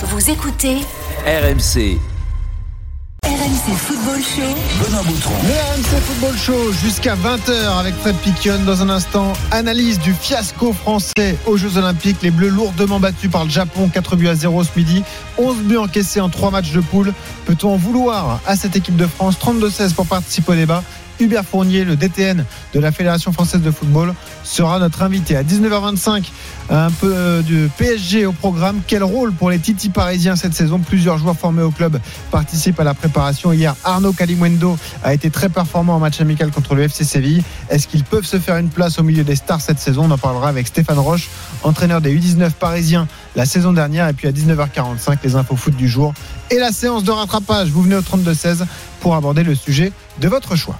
Vous écoutez RMC. RMC Football Show. Benoît Boutron. Le RMC Football Show jusqu'à 20h avec Fred Piquion. Dans un instant, analyse du fiasco français aux Jeux Olympiques. Les Bleus lourdement battus par le Japon, 4 buts à 0 ce midi. 11 buts encaissés en 3 matchs de poule. Peut-on en vouloir à cette équipe de France 32-16 pour participer au débat? Hubert Fournier, le DTN de la Fédération française de football, sera notre invité. À 19h25, un peu euh, de PSG au programme. Quel rôle pour les Titi parisiens cette saison? Plusieurs joueurs formés au club participent à la préparation. Hier, Arnaud Calimundo a été très performant en match amical contre le FC Séville. Est-ce qu'ils peuvent se faire une place au milieu des stars cette saison? On en parlera avec Stéphane Roche, entraîneur des U19 parisiens la saison dernière. Et puis à 19h45, les infos foot du jour et la séance de rattrapage. Vous venez au 32-16 pour aborder le sujet de votre choix.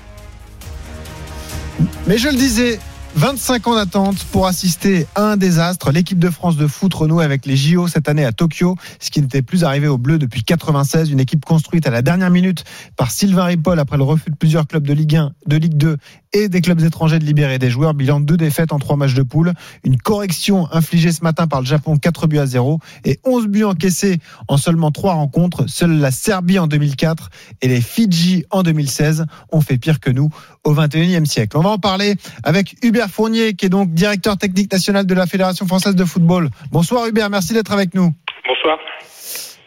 Mais je le disais, 25 ans d'attente pour assister à un désastre. L'équipe de France de foot renoue avec les JO cette année à Tokyo, ce qui n'était plus arrivé aux Bleus depuis 96. Une équipe construite à la dernière minute par Sylvain Ripoll après le refus de plusieurs clubs de Ligue 1, de Ligue 2 et des clubs étrangers de libérer des joueurs. Bilan deux défaites en trois matchs de poule. Une correction infligée ce matin par le Japon, 4 buts à 0 et 11 buts encaissés en seulement trois rencontres. Seule la Serbie en 2004 et les Fidji en 2016 ont fait pire que nous au 21e siècle. On va en parler avec Hubert Fournier, qui est donc directeur technique national de la Fédération française de football. Bonsoir Hubert, merci d'être avec nous. Bonsoir.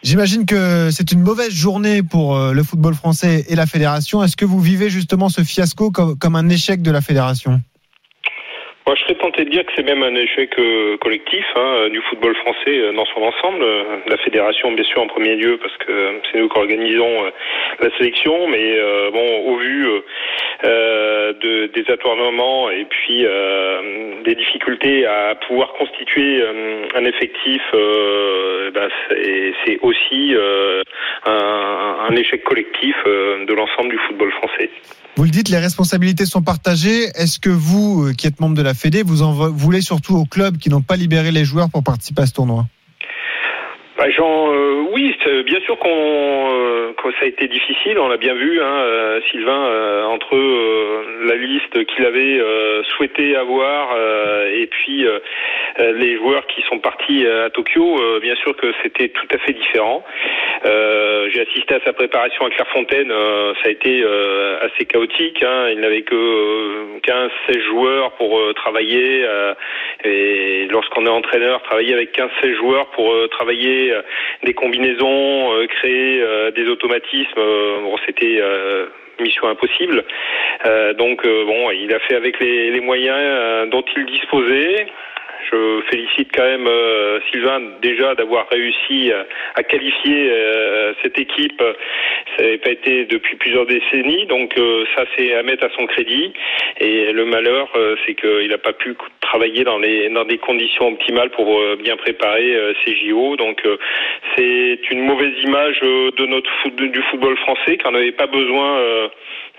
J'imagine que c'est une mauvaise journée pour euh, le football français et la fédération. Est-ce que vous vivez justement ce fiasco comme, comme un échec de la fédération? Je serais tenté de dire que c'est même un échec euh, collectif hein, du football français euh, dans son ensemble. Euh, La fédération, bien sûr, en premier lieu, parce que euh, c'est nous qui organisons euh, la sélection. Mais euh, bon, au vu euh, euh, de, des atournements et puis euh, des difficultés à pouvoir constituer euh, un effectif, euh, ben, c'est aussi euh, un, un échec collectif euh, de l'ensemble du football français. Vous le dites, les responsabilités sont partagées. Est-ce que vous, euh, qui êtes membre de la Fédé, vous en voulez surtout aux clubs qui n'ont pas libéré les joueurs pour participer à ce tournoi? Bah, Jean, euh, oui, bien sûr qu'on euh, que ça a été difficile, on l'a bien vu, hein, euh, Sylvain, euh, entre euh, la liste qu'il avait euh, souhaité avoir et puis les joueurs qui sont partis à Tokyo, bien sûr que c'était tout à fait différent. J'ai assisté à sa préparation à Clairefontaine, ça a été assez chaotique, hein, il n'avait que euh, 15-16 joueurs pour travailler et lorsqu'on est entraîneur, travailler avec 15-16 joueurs pour travailler euh, des combinaisons, euh, créer euh, des automatismes, bon, c'était mission impossible. Euh, donc euh, bon, il a fait avec les, les moyens euh, dont il disposait. Je félicite quand même euh, Sylvain déjà d'avoir réussi à, à qualifier euh, cette équipe. Ça n'avait pas été depuis plusieurs décennies, donc euh, ça c'est à mettre à son crédit. Et le malheur, euh, c'est qu'il n'a pas pu travailler dans les dans des conditions optimales pour euh, bien préparer euh, ces JO. Donc euh, c'est une mauvaise image euh, de notre du football français, qu'on n'avait pas besoin. euh,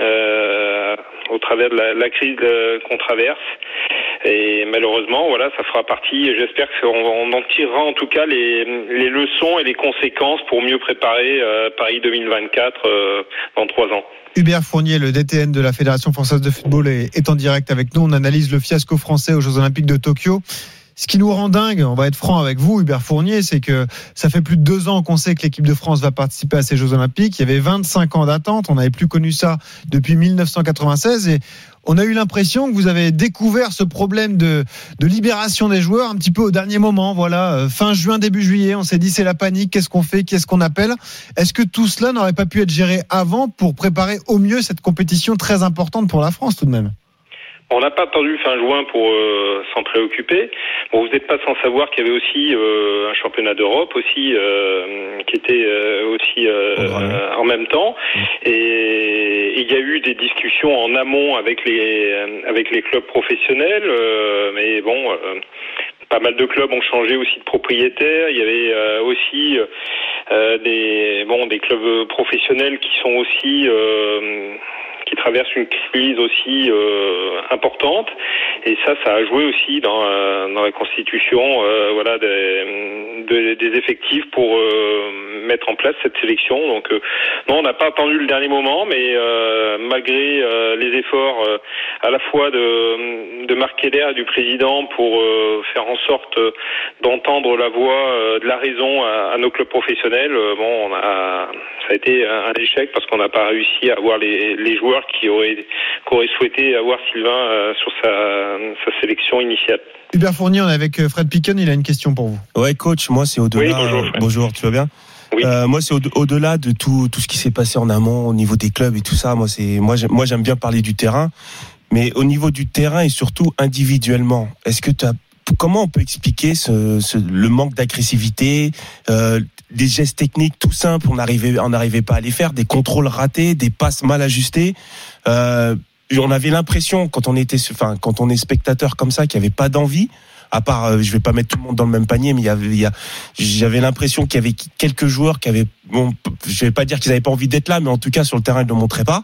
euh, au travers de la, crise euh, qu'on traverse. Et malheureusement, voilà, ça fera partie. J'espère qu'on on en tirera en tout cas les, les leçons et les conséquences pour mieux préparer euh, Paris 2024 euh, dans trois ans. Hubert Fournier, le DTN de la Fédération française de football, est, est en direct avec nous. On analyse le fiasco français aux Jeux Olympiques de Tokyo. Ce qui nous rend dingue, on va être franc avec vous, Hubert Fournier, c'est que ça fait plus de deux ans qu'on sait que l'équipe de France va participer à ces Jeux Olympiques. Il y avait 25 ans d'attente, on n'avait plus connu ça depuis 1996 et on a eu l'impression que vous avez découvert ce problème de, de libération des joueurs un petit peu au dernier moment. Voilà, euh, fin juin, début juillet, on s'est dit c'est la panique, qu'est-ce qu'on fait, qu'est-ce qu'on appelle? Est-ce que tout cela n'aurait pas pu être géré avant pour préparer au mieux cette compétition très importante pour la France tout de même? On n'a pas attendu fin juin pour euh, s'en préoccuper. Bon, vous n'êtes pas sans savoir qu'il y avait aussi euh, un championnat d'Europe aussi euh, qui était aussi en même temps. Et il y a eu des discussions en amont avec les avec les clubs professionnels, mais bon. pas mal de clubs ont changé aussi de propriétaire. Il y avait euh, aussi euh, des bon des clubs professionnels qui sont aussi euh, qui traversent une crise aussi euh, importante et ça ça a joué aussi dans euh, dans la constitution euh, voilà des, de- des effectifs pour euh, mettre en place cette sélection. Donc non, on n'a pas attendu le dernier moment, mais malgré les efforts à la fois de, de et du président pour faire en sorte d'entendre la voix de la raison à, nos clubs professionnels, bon, on a, ça a été un, échec parce qu'on n'a pas réussi à avoir les, les joueurs qui auraient, qui auraient souhaité avoir Sylvain sur sa, sa sélection initiale. Hubert Fournier, on est avec euh, Fred Picken, il a une question pour vous. Ouais, coach, moi c'est au-delà. bonjour, bonjour, tu vas bien? Oui. Euh, moi, c'est au-delà de tout, tout ce qui s'est passé en amont au niveau des clubs et tout ça. Moi, c'est moi, moi, j'aime bien parler du terrain, mais au niveau du terrain et surtout individuellement. Est-ce que tu as comment on peut expliquer ce, ce le manque d'agressivité, euh, des gestes techniques tout simples, on n'arrivait, on n'arrivait pas à les faire, des contrôles ratés, des passes mal ajustées. Euh, on avait l'impression quand on était, enfin quand on est spectateur comme ça, qu'il n'y avait pas d'envie. À part, euh, je vais pas mettre tout le monde dans le même panier, mais il y avait, j'avais l'impression qu'il y avait quelques joueurs qui avaient, bon, je vais pas dire qu'ils n'avaient pas envie d'être là, mais en tout cas sur le terrain ils ne le montraient pas.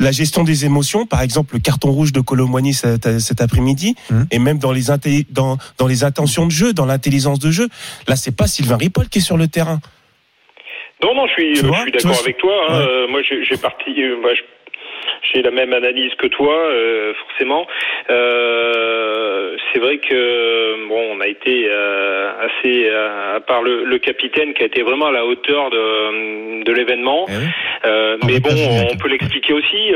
La gestion des émotions, par exemple le carton rouge de Colomboigny cet, cet après-midi, mmh. et même dans les dans dans les intentions de jeu, dans l'intelligence de jeu, là c'est pas Sylvain Ripoll qui est sur le terrain. Non, non, je suis, je suis d'accord avec toi. Hein. Euh, moi, j'ai parti, euh, bah, j'ai la même analyse que toi, euh, forcément. Euh, c'est vrai que bon, on a été euh, assez, à part le, le, capitaine qui a été vraiment à la hauteur de, de l'événement. Eh mais bon, on peut l'expliquer aussi.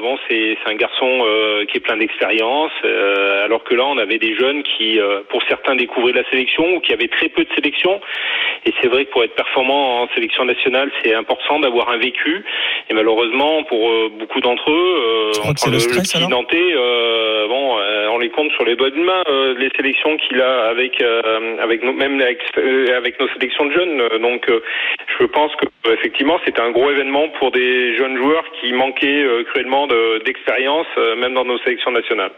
bon, c'est un garçon qui est plein d'expérience, alors que là, on avait des jeunes qui, pour certains, découvraient la sélection ou qui avaient très peu de sélection. Et c'est vrai que pour être performant en sélection nationale, c'est important d'avoir un vécu. Et malheureusement, pour beaucoup d'entre eux, on prend le, stress, le Nantais, euh, bon, euh, on les compte sur les bonnes mains, euh, les sélections qu'il a avec, avec nos, même avec, avec, nos sélections de jeunes. Donc, je pense que effectivement, c'était un gros événement pour des jeunes joueurs qui manquaient cruellement d'expérience, même dans nos sélections nationales.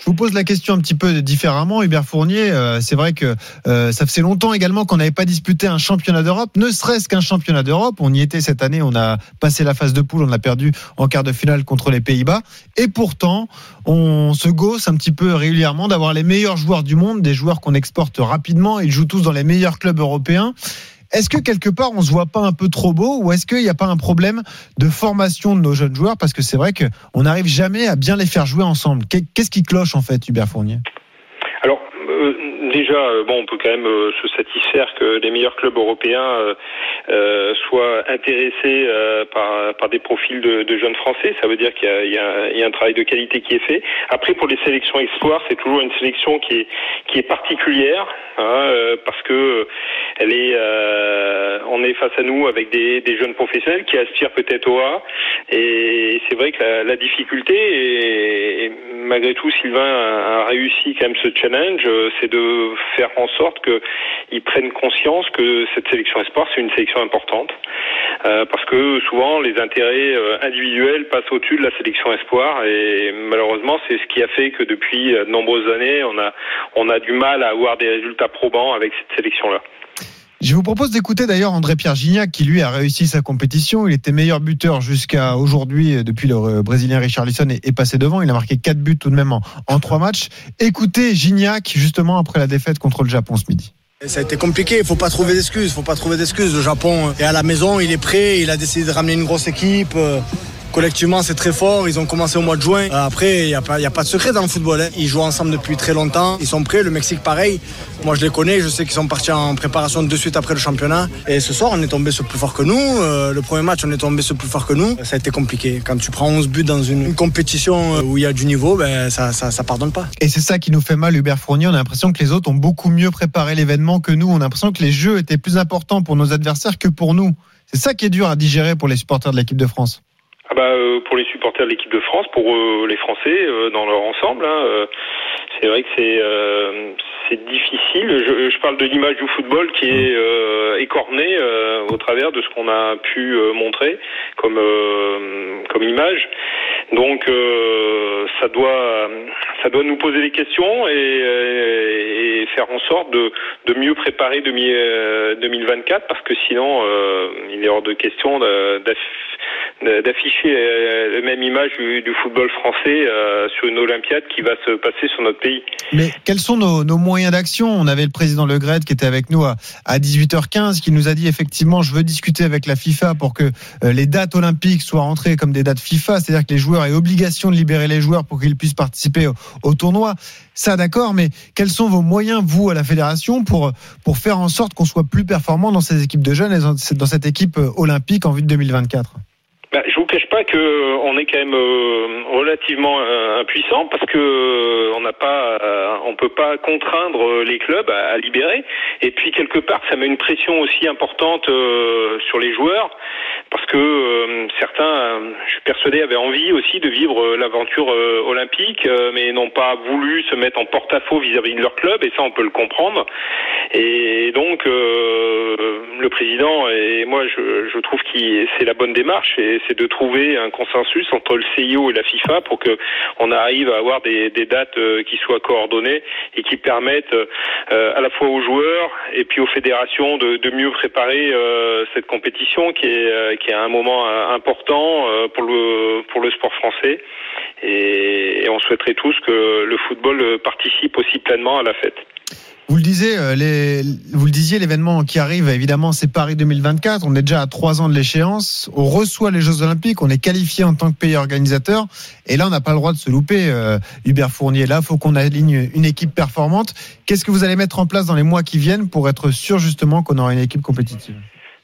Je vous pose la question un petit peu différemment, Hubert Fournier. Euh, c'est vrai que euh, ça faisait longtemps également qu'on n'avait pas disputé un championnat d'Europe, ne serait-ce qu'un championnat d'Europe. On y était cette année, on a passé la phase de poule, on a perdu en quart de finale contre les Pays-Bas. Et pourtant, on se gosse un petit peu régulièrement d'avoir les meilleurs joueurs du monde, des joueurs qu'on exporte rapidement. Ils jouent tous dans les meilleurs clubs européens. Est-ce que quelque part on se voit pas un peu trop beau ou est-ce qu'il n'y a pas un problème de formation de nos jeunes joueurs? Parce que c'est vrai qu'on n'arrive jamais à bien les faire jouer ensemble. Qu'est-ce qui cloche en fait, Hubert Fournier? Alors euh, déjà, euh, bon, on peut quand même euh, se satisfaire que les meilleurs clubs européens soient intéressés par, par des profils de, de, jeunes Français. Ça veut dire qu'il y, y, y, a un travail de qualité qui est fait. Après, pour les sélections espoirs, c'est toujours une sélection qui est, qui est particulière hein, parce que elle est, on est face à nous avec des, des jeunes professionnels qui aspirent peut-être au A. Et c'est vrai que la, la difficulté, et, malgré tout, Sylvain a, a réussi quand même ce challenge c'est de faire en sorte qu'ils prennent conscience que cette sélection espoir, c'est une sélection importante. Euh, parce que souvent, les intérêts euh, individuels passent au-dessus de la sélection espoir. Et malheureusement, c'est ce qui a fait que depuis de nombreuses années, on a, on a du mal à avoir des résultats probants avec cette sélection-là. Je vous propose d'écouter d'ailleurs André-Pierre Gignac qui lui a réussi sa compétition. Il était meilleur buteur jusqu'à aujourd'hui depuis le Brésilien Richard Lisson est, passé devant. Il a marqué 4 buts tout de même en, en 3 matchs. Écoutez Gignac justement après la défaite contre le Japon ce midi. Ça a été compliqué, il faut pas trouver d'excuses, faut pas trouver d'excuses. Le Japon est à la maison, il est prêt, il a décidé de ramener une grosse équipe. Collectivement, c'est très fort. Ils ont commencé au mois de juin. Après, il n'y a pas de secret dans le football. Hein. Ils jouent ensemble depuis très longtemps. Ils sont prêts. Le Mexique, pareil. Moi, je les connais. Je sais qu'ils sont partis en préparation de suite après le championnat. Et ce soir, on est tombé sur plus fort que nous. Euh, le premier match, on est tombé sur plus fort que nous. Ça a été compliqué. Quand tu prends 11 buts dans une, compétition euh, où il y a du niveau, ben, ça, ça, ça pardonne pas. Et c'est ça qui nous fait mal, Hubert Fournier. On a l'impression que les autres ont beaucoup mieux préparé l'événement que nous. On a l'impression que les jeux étaient plus importants pour nos adversaires que pour nous. C'est ça qui est dur à digérer pour les supporters de l'équipe de France. Ah bah, euh, pour les supporters de l'équipe de France, pour euh, les Français euh, dans leur ensemble, hein, c'est vrai que c'est c'est difficile. Je, je, parle de l'image du football qui est écornée au travers de ce qu'on a pu montrer comme comme image. Donc ça doit ça doit nous poser des questions et, et, faire en sorte de, de mieux préparer 2024 parce que sinon il est hors de question d'afficher la même image du, du football français sur une Olympiade qui va se passer sur notre pays. Mais quels sont nos, nos moyens d'action. On avait le président Le Gret qui était avec nous à, à 18h15, qui nous a dit effectivement, je veux discuter avec la FIFA pour que les dates olympiques soient rentrées comme des dates FIFA, c'est-à-dire que les joueurs aient obligation de libérer les joueurs pour qu'ils puissent participer au, tournoi. Ça, d'accord, mais quels sont vos moyens, vous, à la fédération, pour, pour faire en sorte qu'on soit plus performant dans ces équipes de jeunes et dans cette équipe olympique en vue de 2024 bah, je vous cache pas que euh, on est quand même euh, relativement euh, impuissant parce que on n'a pas, on peut pas contraindre les clubs à, libérer. Et puis quelque part, ça met une pression aussi importante sur les joueurs parce que certains, je suis persuadé, avaient envie aussi de vivre l'aventure olympique, mais n'ont pas voulu se mettre en porte-à-faux vis-à-vis de leur club. Et ça, on peut le comprendre. Et donc, le président et moi, je, trouve que c'est la bonne démarche. Et c'est de un consensus entre le CIO et la FIFA pour que on arrive à avoir des, dates euh, qui soient coordonnées et qui permettent euh, à la fois aux joueurs et puis aux fédérations de, mieux préparer euh, cette compétition qui est qui est un moment important pour le pour le sport français et, et on souhaiterait tous que le football participe aussi pleinement à la fête. Vous le disiez, euh, les, vous le disiez, l'événement qui arrive, évidemment, c'est Paris 2024. On est déjà à trois ans de l'échéance. On reçoit les Jeux Olympiques. On est qualifié en tant que pays organisateur. Et là, on n'a pas le droit de se louper, euh, Hubert Fournier. Là, faut qu'on aligne une équipe performante. Qu'est-ce que vous allez mettre en place dans les mois qui viennent pour être sûr, justement, qu'on aura une équipe compétitive?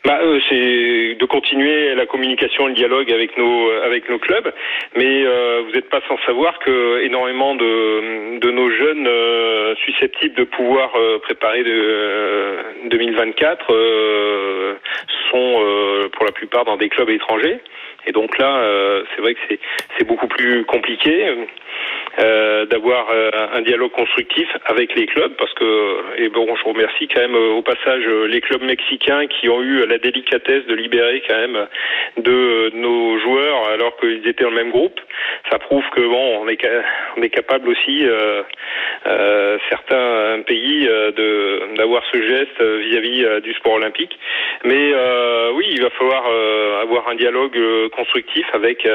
Bah, euh, c'est de continuer la communication, le dialogue avec nos avec nos clubs, mais euh, vous n'êtes pas sans savoir que énormément de nos jeunes euh, susceptibles de pouvoir euh, préparer de 2024 euh, sont pour la plupart dans des clubs étrangers. Et donc là, c'est vrai que c'est beaucoup plus compliqué euh, d'avoir euh, un dialogue constructif avec les clubs parce que et bon je remercie quand même euh, au passage les clubs mexicains qui ont eu la délicatesse de libérer quand même de nos joueurs alors qu'ils étaient dans le même groupe. Ça prouve que bon on est on est capable aussi euh, euh, certains pays d'avoir ce geste vis-à-vis -vis du sport olympique. Mais oui il va falloir avoir un dialogue constructif avec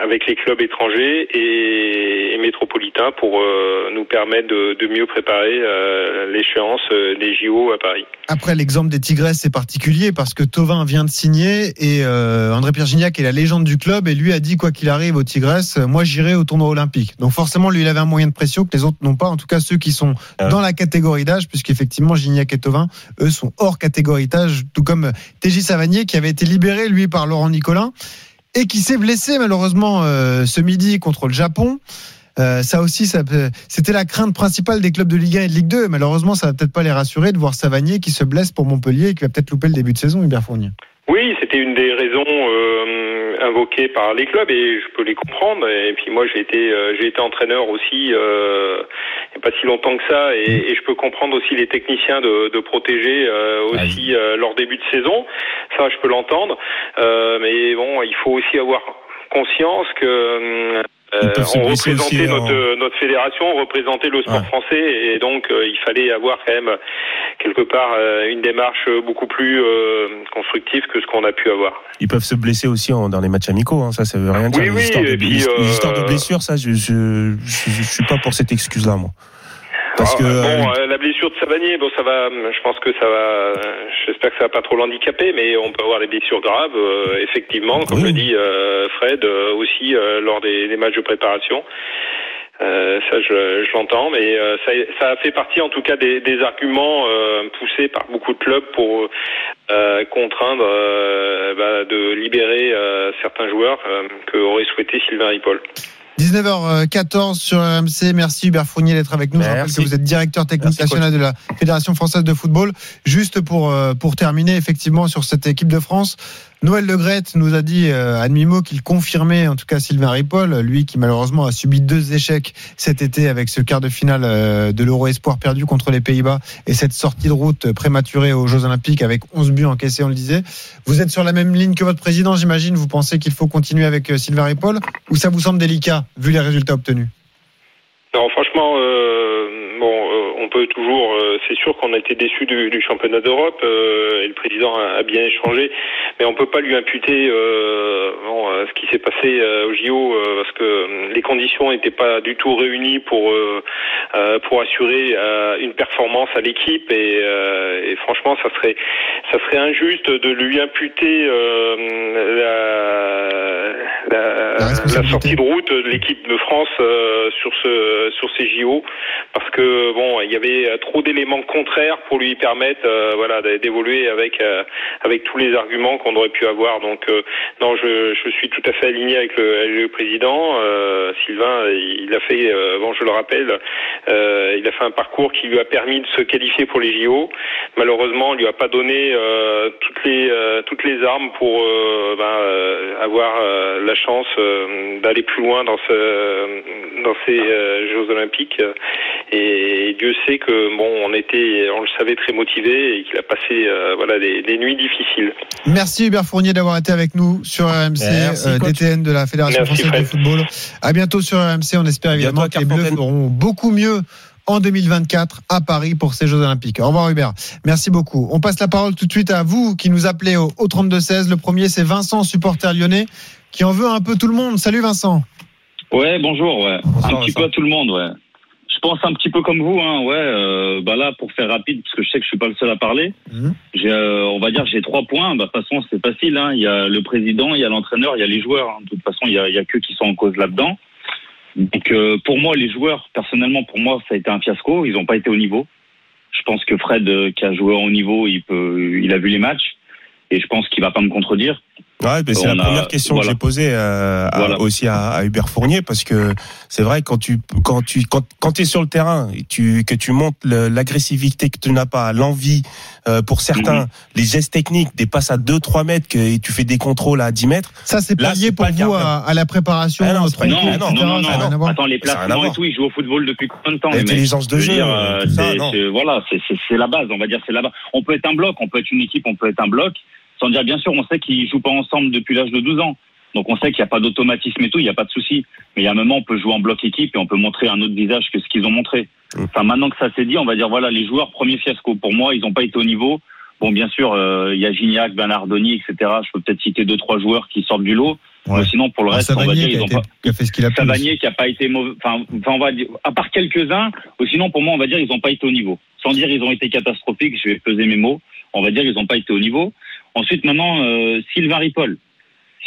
avec les clubs étrangers et, et métropolitains pour euh, nous permettre de, de, mieux préparer euh, l'échéance euh, des JO à Paris. Après, l'exemple des Tigresses, c'est particulier parce que Tovin vient de signer et euh, André Pierre Gignac est la légende du club et lui a dit quoi qu'il arrive aux Tigresses, moi j'irai au tournoi olympique. Donc forcément, lui, il avait un moyen de pression que les autres n'ont pas, en tout cas ceux qui sont ah. dans la catégorie d'âge, puisqu'effectivement Gignac et Tovin, eux, sont hors catégorie d'âge, tout comme TJ Savanier qui avait été libéré, lui, par Laurent Nicolin et qui s'est blessé malheureusement euh, ce midi contre le Japon. Euh, ça aussi, c'était la crainte principale des clubs de Ligue 1 et de Ligue 2. Malheureusement, ça va peut-être pas les rassurer de voir Savanier qui se blesse pour Montpellier et qui va peut-être louper le début de saison, Hubert Fournier. Oui, c'était une des raisons euh, par les clubs et je peux les comprendre. Et puis moi, j'ai été, euh, j'ai été entraîneur aussi euh, il n'y a pas si longtemps que ça, et, et, je peux comprendre aussi les techniciens de, de protéger euh, aussi euh, leur début de saison. Ça, je peux l'entendre. mais bon, il faut aussi avoir conscience que euh, on représentait notre, en... notre, fédération, on représentait le sport ouais. français et donc euh, il fallait avoir quand même quelque part euh, une démarche beaucoup plus euh, constructive que ce qu'on a pu avoir. Ils peuvent se blesser aussi en, dans les matchs amicaux, hein, ça ça veut rien dire. Oui, les, oui, histoires de, puis, les, histoires de blessures, ça je je, je, je suis pas pour cette excuse là moi. Parce que bon, euh, la blessure de Savanier, bon, ça va. Je pense que ça va. J'espère que ça va pas trop l'handicaper, mais on peut avoir des blessures graves, euh, effectivement, comme oui. le dit euh, Fred, aussi lors des, des, matchs de préparation. ça, je, je l'entends, mais ça, ça, fait partie, en tout cas, des, des arguments poussés par beaucoup de clubs pour contraindre bah, de libérer certains joueurs que aurait souhaité Sylvain Ripoll. 19h14 sur RMC. Merci Hubert Fournier d'être avec nous. Merci. Je rappelle que vous êtes directeur technique Merci national de la Fédération française de football. Juste pour, euh, pour terminer, effectivement, sur cette équipe de France, Noël Le Gret nous a dit euh, à demi-mot qu'il confirmait, en tout cas Sylvain Ripoll, lui qui malheureusement a subi deux échecs cet été avec ce quart de finale euh, de l'Euro Espoir perdu contre les Pays-Bas et cette sortie de route prématurée aux Jeux Olympiques avec 11 buts encaissés, on le disait. Vous êtes sur la même ligne que votre président, j'imagine. Vous pensez qu'il faut continuer avec euh, Sylvain Ripoll ou ça vous semble délicat vu les résultats obtenus? Non, franchement, peut toujours. Euh, c'est sûr qu'on a été déçu du, du, championnat d'Europe et le président a, a, bien échangé. mais on peut pas lui imputer euh, bon, euh, ce qui s'est passé euh, au JO euh, parce que euh, les conditions n'étaient pas du tout réunies pour euh, euh, pour assurer euh, une performance à l'équipe et, euh, et franchement ça serait ça serait injuste de lui imputer euh, la, sortie de route de l'équipe de France euh, sur ce sur ces JO parce que bon il y avait euh, trop d'éléments contraires pour lui permettre euh, voilà d'évoluer avec euh, avec tous les arguments qu'on aurait pu avoir. Donc non je, suis tout à fait aligné avec le, président. Sylvain il a fait bon je le rappelle il a fait un parcours qui lui a permis de se qualifier pour les JO malheureusement on lui a pas donné toutes les toutes les armes pour ben, avoir la chance d'aller plus loin dans dans ces Jeux Olympiques. Et Dieu sait que bon on était on le savait très motivé et qu'il a passé euh, voilà des, des nuits difficiles. Merci Hubert Fournier d'avoir été avec nous sur RMC, Merci, euh. DTN de la Fédération Merci, française de football. À bientôt sur RMC. On espère évidemment Bientôt que les Bleus feront beaucoup mieux en 2024 à Paris pour ces Jeux Olympiques. Au revoir Hubert. Merci beaucoup. On passe la parole tout de suite à vous qui nous appelez au, au 32-16. Le premier, c'est Vincent, supporter lyonnais, qui en veut un peu tout le monde. Salut Vincent. Ouais, bonjour, ouais. Bonsoir, un petit Vincent. peu à tout le monde, ouais. Je pense un petit peu comme vous, hein, ouais. Euh, bah là, pour faire rapide, parce que je sais que je suis pas le seul à parler. Mhm. J'ai, euh, on va dire, j'ai trois points. Bah, de toute façon, c'est facile. Hein. Il y a le président, il y a l'entraîneur, il y a les joueurs. hein. De toute façon, il y a, il y a que qui sont en cause là-dedans. Donc, euh, pour moi, les joueurs, personnellement, pour moi, ça a été un fiasco. Ils n'ont pas été au niveau. Je pense que Fred, qui a joué au haut niveau, il peut, il a vu les matchs, et je pense qu'il va pas me contredire. Ouais, ben c'est la a- première question voilà. que j'ai posée euh, à- Voilà. aussi à, à Hubert Fournier parce que c'est vrai quand tu quand tu quand, quand es sur le terrain et tu que tu montes l'agressivité que tu n'as pas, l'envie euh, pour certains, Mhm. les gestes techniques, des passes à 2 3 mètres que et tu fais des contrôles à 10 mètres. Ça, c'est pas lié pour pas vous à, à la préparation, Ah non, pas. Non, non, non, non, non. Attends, les placements et tout, ils jouent au football depuis combien de temps L'intelligence de jeu, dire, euh, euh, ça, c'est- non. c'est- voilà, c'est- c'est c'est la base, on va dire, c'est la base. On peut être un bloc, on peut être une équipe, on peut être un bloc. Sans dire, bien sûr, on sait qu'ils jouent pas ensemble depuis l'âge de 12 ans. Donc on sait qu'il n'y a pas d'automatisme et tout, il n'y a pas de souci. Mais il y a un moment, on peut jouer en bloc équipe et on peut montrer un autre visage que ce qu'ils ont montré. Mm. Enfin, maintenant que ça s'est dit, on va dire, voilà, les joueurs, premier fiasco. Pour moi, ils n'ont pas été au niveau. Bon, bien sûr, euh, il y a Gignac, Bernardoni, etc. Je peux peut-être citer deux, trois joueurs qui sortent du lot. Ouais. Mais sinon, pour le Ah, reste, on va dire, ils ont été- pas. qui a fait ce qu'il a. Savanier qui a pas été mauvais. Enfin, on va dire, à part quelques-uns, sinon pour moi on va dire ils n'ont pas été au niveau. Sans dire ils ont été catastrophiques, je vais peser mes mots. On va dire ils n'ont pas été au niveau. Ensuite maintenant euh, Sylvain Ripoll.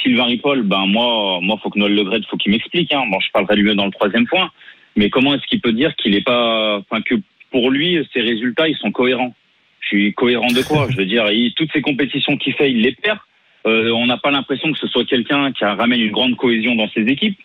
Sylvain Ripoll, ben moi, moi faut que Noël Legret, faut qu'il m'explique. Hein. Bon, je parlerai de lui dans le troisième point. Mais comment est-ce qu'il peut dire qu'il est pas, enfin que pour lui ses résultats ils sont cohérents? Je suis cohérent de quoi? Je veux dire, il- toutes ces compétitions qu'il fait, il les perd. Euh, on n'a pas l'impression que ce soit quelqu'un qui ramène une grande cohésion dans ses équipes.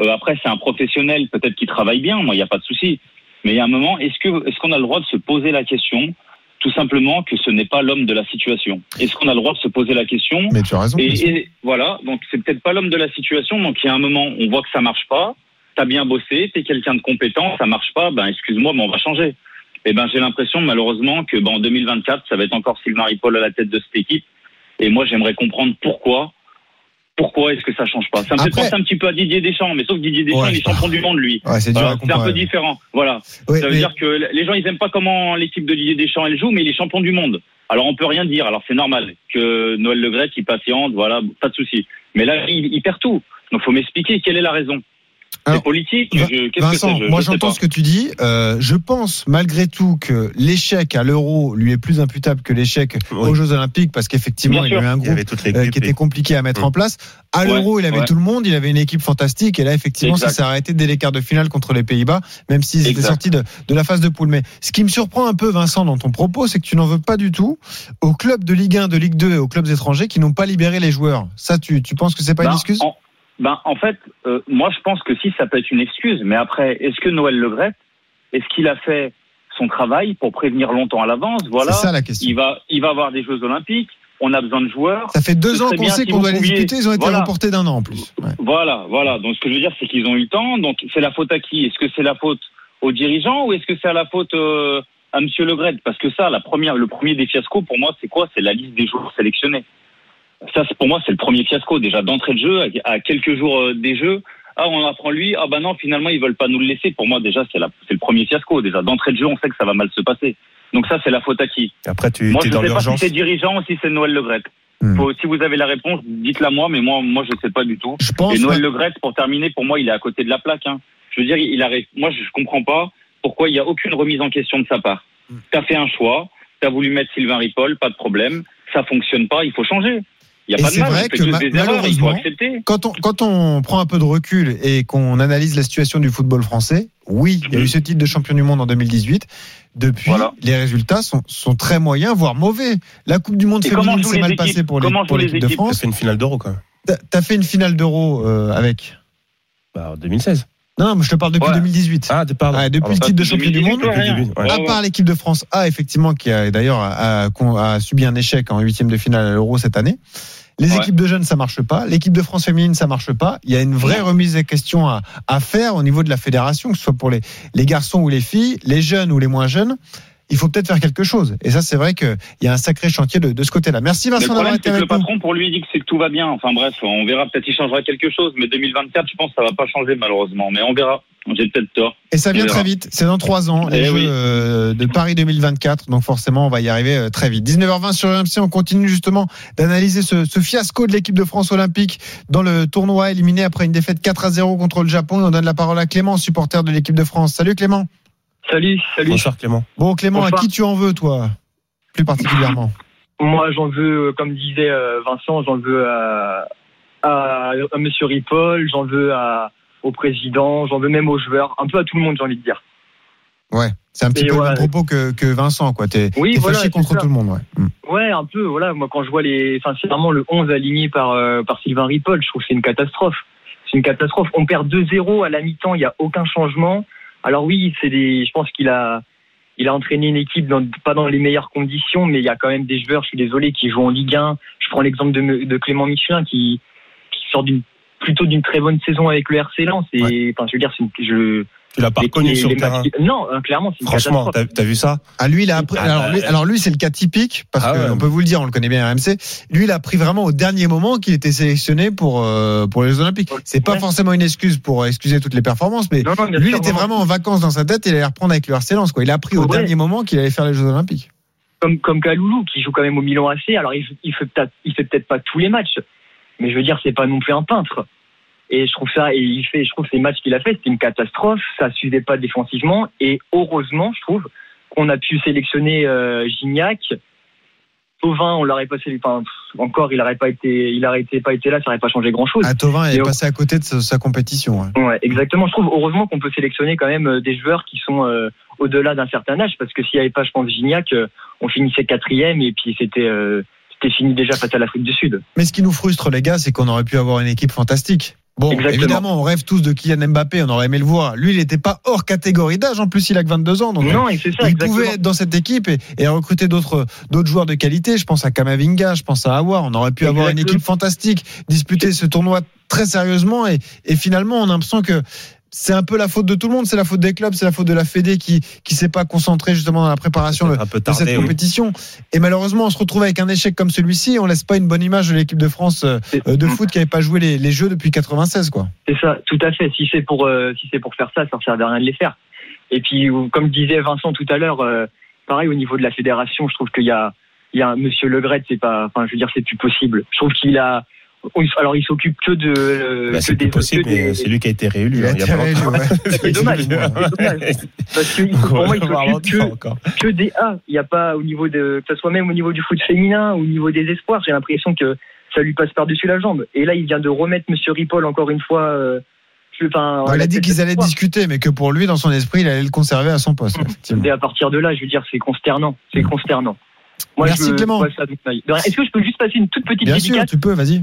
Euh, après, c'est un professionnel, peut-être qui travaille bien, moi, il n'y a pas de souci. Mais il y a un moment, est-ce que est-ce qu'on a le droit de se poser la question, tout simplement, que ce n'est pas l'homme de la situation Est-ce qu'on a le droit de se poser la question Mais tu as raison. et, voilà, donc c'est peut-être pas l'homme de la situation. Donc il y a un moment, on voit que ça marche pas. T'as bien bossé, t'es quelqu'un de compétent, ça marche pas. Ben excuse-moi, mais on va changer. Et ben j'ai l'impression malheureusement que ben, en 2024, ça va être encore Sylvain Ripoll à la tête de cette équipe. Et moi j'aimerais comprendre pourquoi. Pourquoi est-ce que ça change pas? Ça me fait Après- penser un petit peu à Didier Deschamps, mais sauf que Didier Deschamps, Ouais. il est champion du monde lui. Ouais, c'est Voilà, un peu différent. Voilà. Ça veut mais- dire que les gens, ils aiment pas comment l'équipe de Didier Deschamps elle joue, mais il est champion du monde. Alors on peut rien dire. Alors c'est normal que Noël Le Gret il patiente, voilà, pas de souci. Mais là, il, il perd tout. Donc faut m'expliquer quelle est la raison. Alors, C'est politique. Va- je- Qu'est-ce que Vincent, Je- moi j'entends ce que tu dis. Euh, je pense malgré tout que l'échec à l'Euro lui est plus imputable que l'échec Oui. aux Jeux Olympiques parce qu'effectivement il y a eu un groupe euh, qui était compliqué à mettre Mm. en place. À Ouais, l'Euro, il avait ouais. tout le monde, il avait une équipe fantastique et là effectivement ça s'est arrêté dès les quarts de finale contre les Pays-Bas, même s'ils étaient sortis de, de la phase de poule. Mais ce qui me surprend un peu, Vincent, dans ton propos, c'est que tu n'en veux pas du tout aux clubs de Ligue 1, de Ligue 2 et aux clubs étrangers qui n'ont pas libéré les joueurs. Ça, tu, tu penses que c'est pas une Ben, excuse? en, ben, en fait, euh, moi je pense que si ça peut être une excuse, mais après, est-ce que Noël Le Gret, est-ce qu'il a fait son travail pour prévenir longtemps à l'avance? Voilà, C'est ça la question. il va, il va avoir des Jeux Olympiques. On a besoin de joueurs. Ça fait deux ans qu'on sait qu'on doit les discuter, ils ont été Voilà. reportés d'un an en plus. Ouais. Voilà, voilà. Donc ce que je veux dire, c'est qu'ils ont eu le temps. Donc c'est la faute à qui? Est-ce que c'est la faute aux dirigeants ou est-ce que c'est à la faute euh, à Monsieur Le Gret Parce que ça, la première, le premier des fiascos pour moi, c'est quoi? C'est la liste des joueurs sélectionnés. Ça, c'est- pour moi, c'est le premier fiasco déjà d'entrée de jeu à- quelques jours euh, des jeux. Ah, on apprend lui. Ah bah non, finalement, ils veulent pas nous le laisser. Pour moi, déjà, c'est le premier fiasco. Déjà d'entrée de jeu, on sait que ça va mal se passer. Donc ça, c'est la faute à qui Après, tu Moi, es je dans sais pas si c'est dirigeant ou si c'est Noël Le Gret. Hmm. Faut, si vous avez la réponse, dites-la moi, mais moi, moi, je sais pas du tout. Je pense. Et Noël ouais. Le Gret, pour terminer, pour moi, il est à côté de la plaque. Hein. Je veux dire, il arrive. Moi, je comprends pas pourquoi il n'y a aucune remise en question de sa part. Hmm. T'as fait un choix, t'as voulu mettre Sylvain Ripoll, pas de problème. Ça fonctionne pas, il faut changer. Il Et n'y a pas c'est de mal, vrai que ma- des erreurs, il faut malheureusement, accepter. Quand on, quand on prend un peu de recul et qu'on analyse la situation du football français, oui, il y a eu ce titre de champion du monde en 2018. Depuis, Voilà. les résultats sont, sont très moyens, voire mauvais. La Coupe du Monde Et féminine s'est mal passée pour les- l'équipe de France. fait une finale d'euro quand même. T'as- T'as fait une finale d'Euro euh, avec. Bah, en 2016. Non, mais je te parle depuis Ouais. 2018. Ah, de pardon. Ouais, depuis Pardon. le titre de champion du 2018, monde. ouais, À ouais. part l'équipe de France A, effectivement, qui a d'ailleurs a, a- a subi un échec en huitième de finale à l'Euro cette année. Les Ouais. équipes de jeunes, ça marche pas. L'équipe de France féminine, ça marche pas. Il y a une vraie remise en question à, à faire au niveau de la fédération, que ce soit pour les, les garçons ou les filles, les jeunes ou les moins jeunes. Il faut peut-être faire quelque chose. Et ça, c'est vrai qu'il y a un sacré chantier de, de ce côté-là. Merci Vincent le d'avoir été que le avec nous. patron, pour lui, il dit que c'est que tout va bien. Enfin bref, on verra. Peut-être qu'il changera quelque chose. Mais 2024, je pense que ça va pas changer malheureusement. Mais on verra. J'ai peut-être tort. Et ça vient très vite. C'est dans trois ans, les Eh Jeux oui. euh, de Paris 2024. Donc forcément, on va y arriver euh, très vite. 19h20 sur RMC, on continue justement d'analyser ce, ce fiasco de l'équipe de France olympique dans le tournoi éliminé après une défaite 4 à 0 contre le Japon. Et on donne la parole à Clément, supporter de l'équipe de France. Salut Clément. Salut, salut. Bonsoir Clément. Bon Clément, à qui tu en veux toi Plus particulièrement? Moi, j'en veux, euh, comme disait euh, Vincent, j'en veux à, à, à Monsieur Ripoll, j'en veux à, au président, j'en veux même aux joueurs, un peu à tout le monde, j'ai envie de dire. Ouais, c'est un petit Et peu le ouais. même propos que, que Vincent. quoi. T'es Oui, voilà, fâché c'est contre ça. tout le monde. Ouais. Mm. Ouais, un peu. Voilà, moi, quand je vois les, enfin, c'est vraiment le 11 aligné par euh, par Sylvain Ripoll, je trouve que c'est une catastrophe. C'est une catastrophe. On perd 2-0 à la mi-temps, il y a aucun changement. Alors oui, c'est des, je pense qu'il a il a entraîné une équipe dans, pas dans les meilleures conditions, mais il y a quand même des joueurs, je suis désolé, qui jouent en Ligue 1. Je prends l'exemple de, de Clément Michelin qui, qui sort d'une plutôt d'une très bonne saison avec le RC Lens. Et enfin, je veux dire, c'est une, je, Tu l'as pas reconnu sur le terrain. Non, hein, clairement, c'est une Franchement, catastrophe. t'as vu ça Ah lui il a appris, Ah, alors, bah, lui, alors lui c'est le cas typique parce Ah que ouais. on peut vous le dire on le connaît bien à RMC lui il a appris vraiment au dernier moment qu'il était sélectionné pour euh, pour les Jeux Olympiques c'est pas Ouais. forcément une excuse pour excuser toutes les performances mais Non, non, bien lui il était vraiment en vacances dans sa tête et il allait reprendre avec le RC Lens quoi il a appris au Ouais. dernier moment qu'il allait faire les Jeux Olympiques comme comme Kaloulou qui joue quand même au Milan AC. Alors il, il fait peut-être il fait peut-être pas tous les matchs, mais je veux dire c'est pas non plus un peintre. Et je trouve ça et il fait je trouve que ces matchs qu'il a fait c'était une catastrophe. Ça suivait pas défensivement et heureusement je trouve qu'on a pu sélectionner euh, Gignac. Tovin on l'aurait pas sélectionné. Enfin, encore il aurait pas été il aurait été pas été là ça aurait pas changé grand chose. ah, Tovin est passé à côté de sa, sa compétition ouais. Ouais, exactement. Je trouve heureusement qu'on peut sélectionner quand même euh, des joueurs qui sont euh, au-delà d'un certain âge, parce que s'il n'y avait pas, je pense, Gignac, euh, on finissait quatrième et puis c'était euh, c'était fini déjà face à l'Afrique du Sud. mais ce qui nous frustre les gars c'est qu'on aurait pu avoir une équipe fantastique Bon, Exactement. évidemment, on rêve tous de Kylian Mbappé, on aurait aimé le voir. Lui, il n'était pas hors catégorie d'âge, en plus, il a que 22 ans. Donc, non, et c'est ça, il exactement. pouvait être dans cette équipe et, et recruter d'autres d'autres joueurs de qualité. Je pense à Kamavinga, je pense à Awar. On aurait pu avoir une équipe fantastique, disputer ce tournoi très sérieusement et, et finalement on a l'impression que c'est un peu la faute de tout le monde, c'est la faute des clubs, c'est la faute de la Fédé qui qui s'est pas concentrée justement dans la préparation de, un peu de cette oui. compétition. Et malheureusement, on se retrouve avec un échec comme celui-ci. et On laisse pas une bonne image de l'équipe de France euh, C'est- de foot qui avait pas joué les, les jeux depuis 96 quoi. C'est ça, tout à fait. Si c'est pour euh, si c'est pour faire ça, ça ne sert à rien de les faire. Et puis, comme disait Vincent tout à l'heure, euh, pareil au niveau de la fédération, je trouve qu'il y a il y a un Monsieur Le Gret, c'est pas, enfin, je veux dire, c'est plus possible. Je trouve qu'il a, alors il s'occupe que de, euh, Bah, c'est des, possible, que des- mais c'est lui qui a été réélu. Il a hein, il y a réélu, longtemps. ouais. C'est dommage. Parce que pour moi, il s'occupe que, des A. Il n'y a pas au niveau de, que ce soit même au niveau du foot féminin ou au niveau des espoirs, j'ai l'impression que ça lui passe par-dessus la jambe. Et là, il vient de remettre Monsieur Ripoll encore une fois. euh, enfin, Bon, il a dit qu'ils allaient discuter, mais que pour lui, dans son esprit, il allait le conserver à son poste. effectivement. Et à partir de là, je veux dire, c'est consternant. C'est consternant. Moi, Merci, je, Clément. Est-ce que je peux juste passer une toute petite Bien sûr, tu peux, vas-y.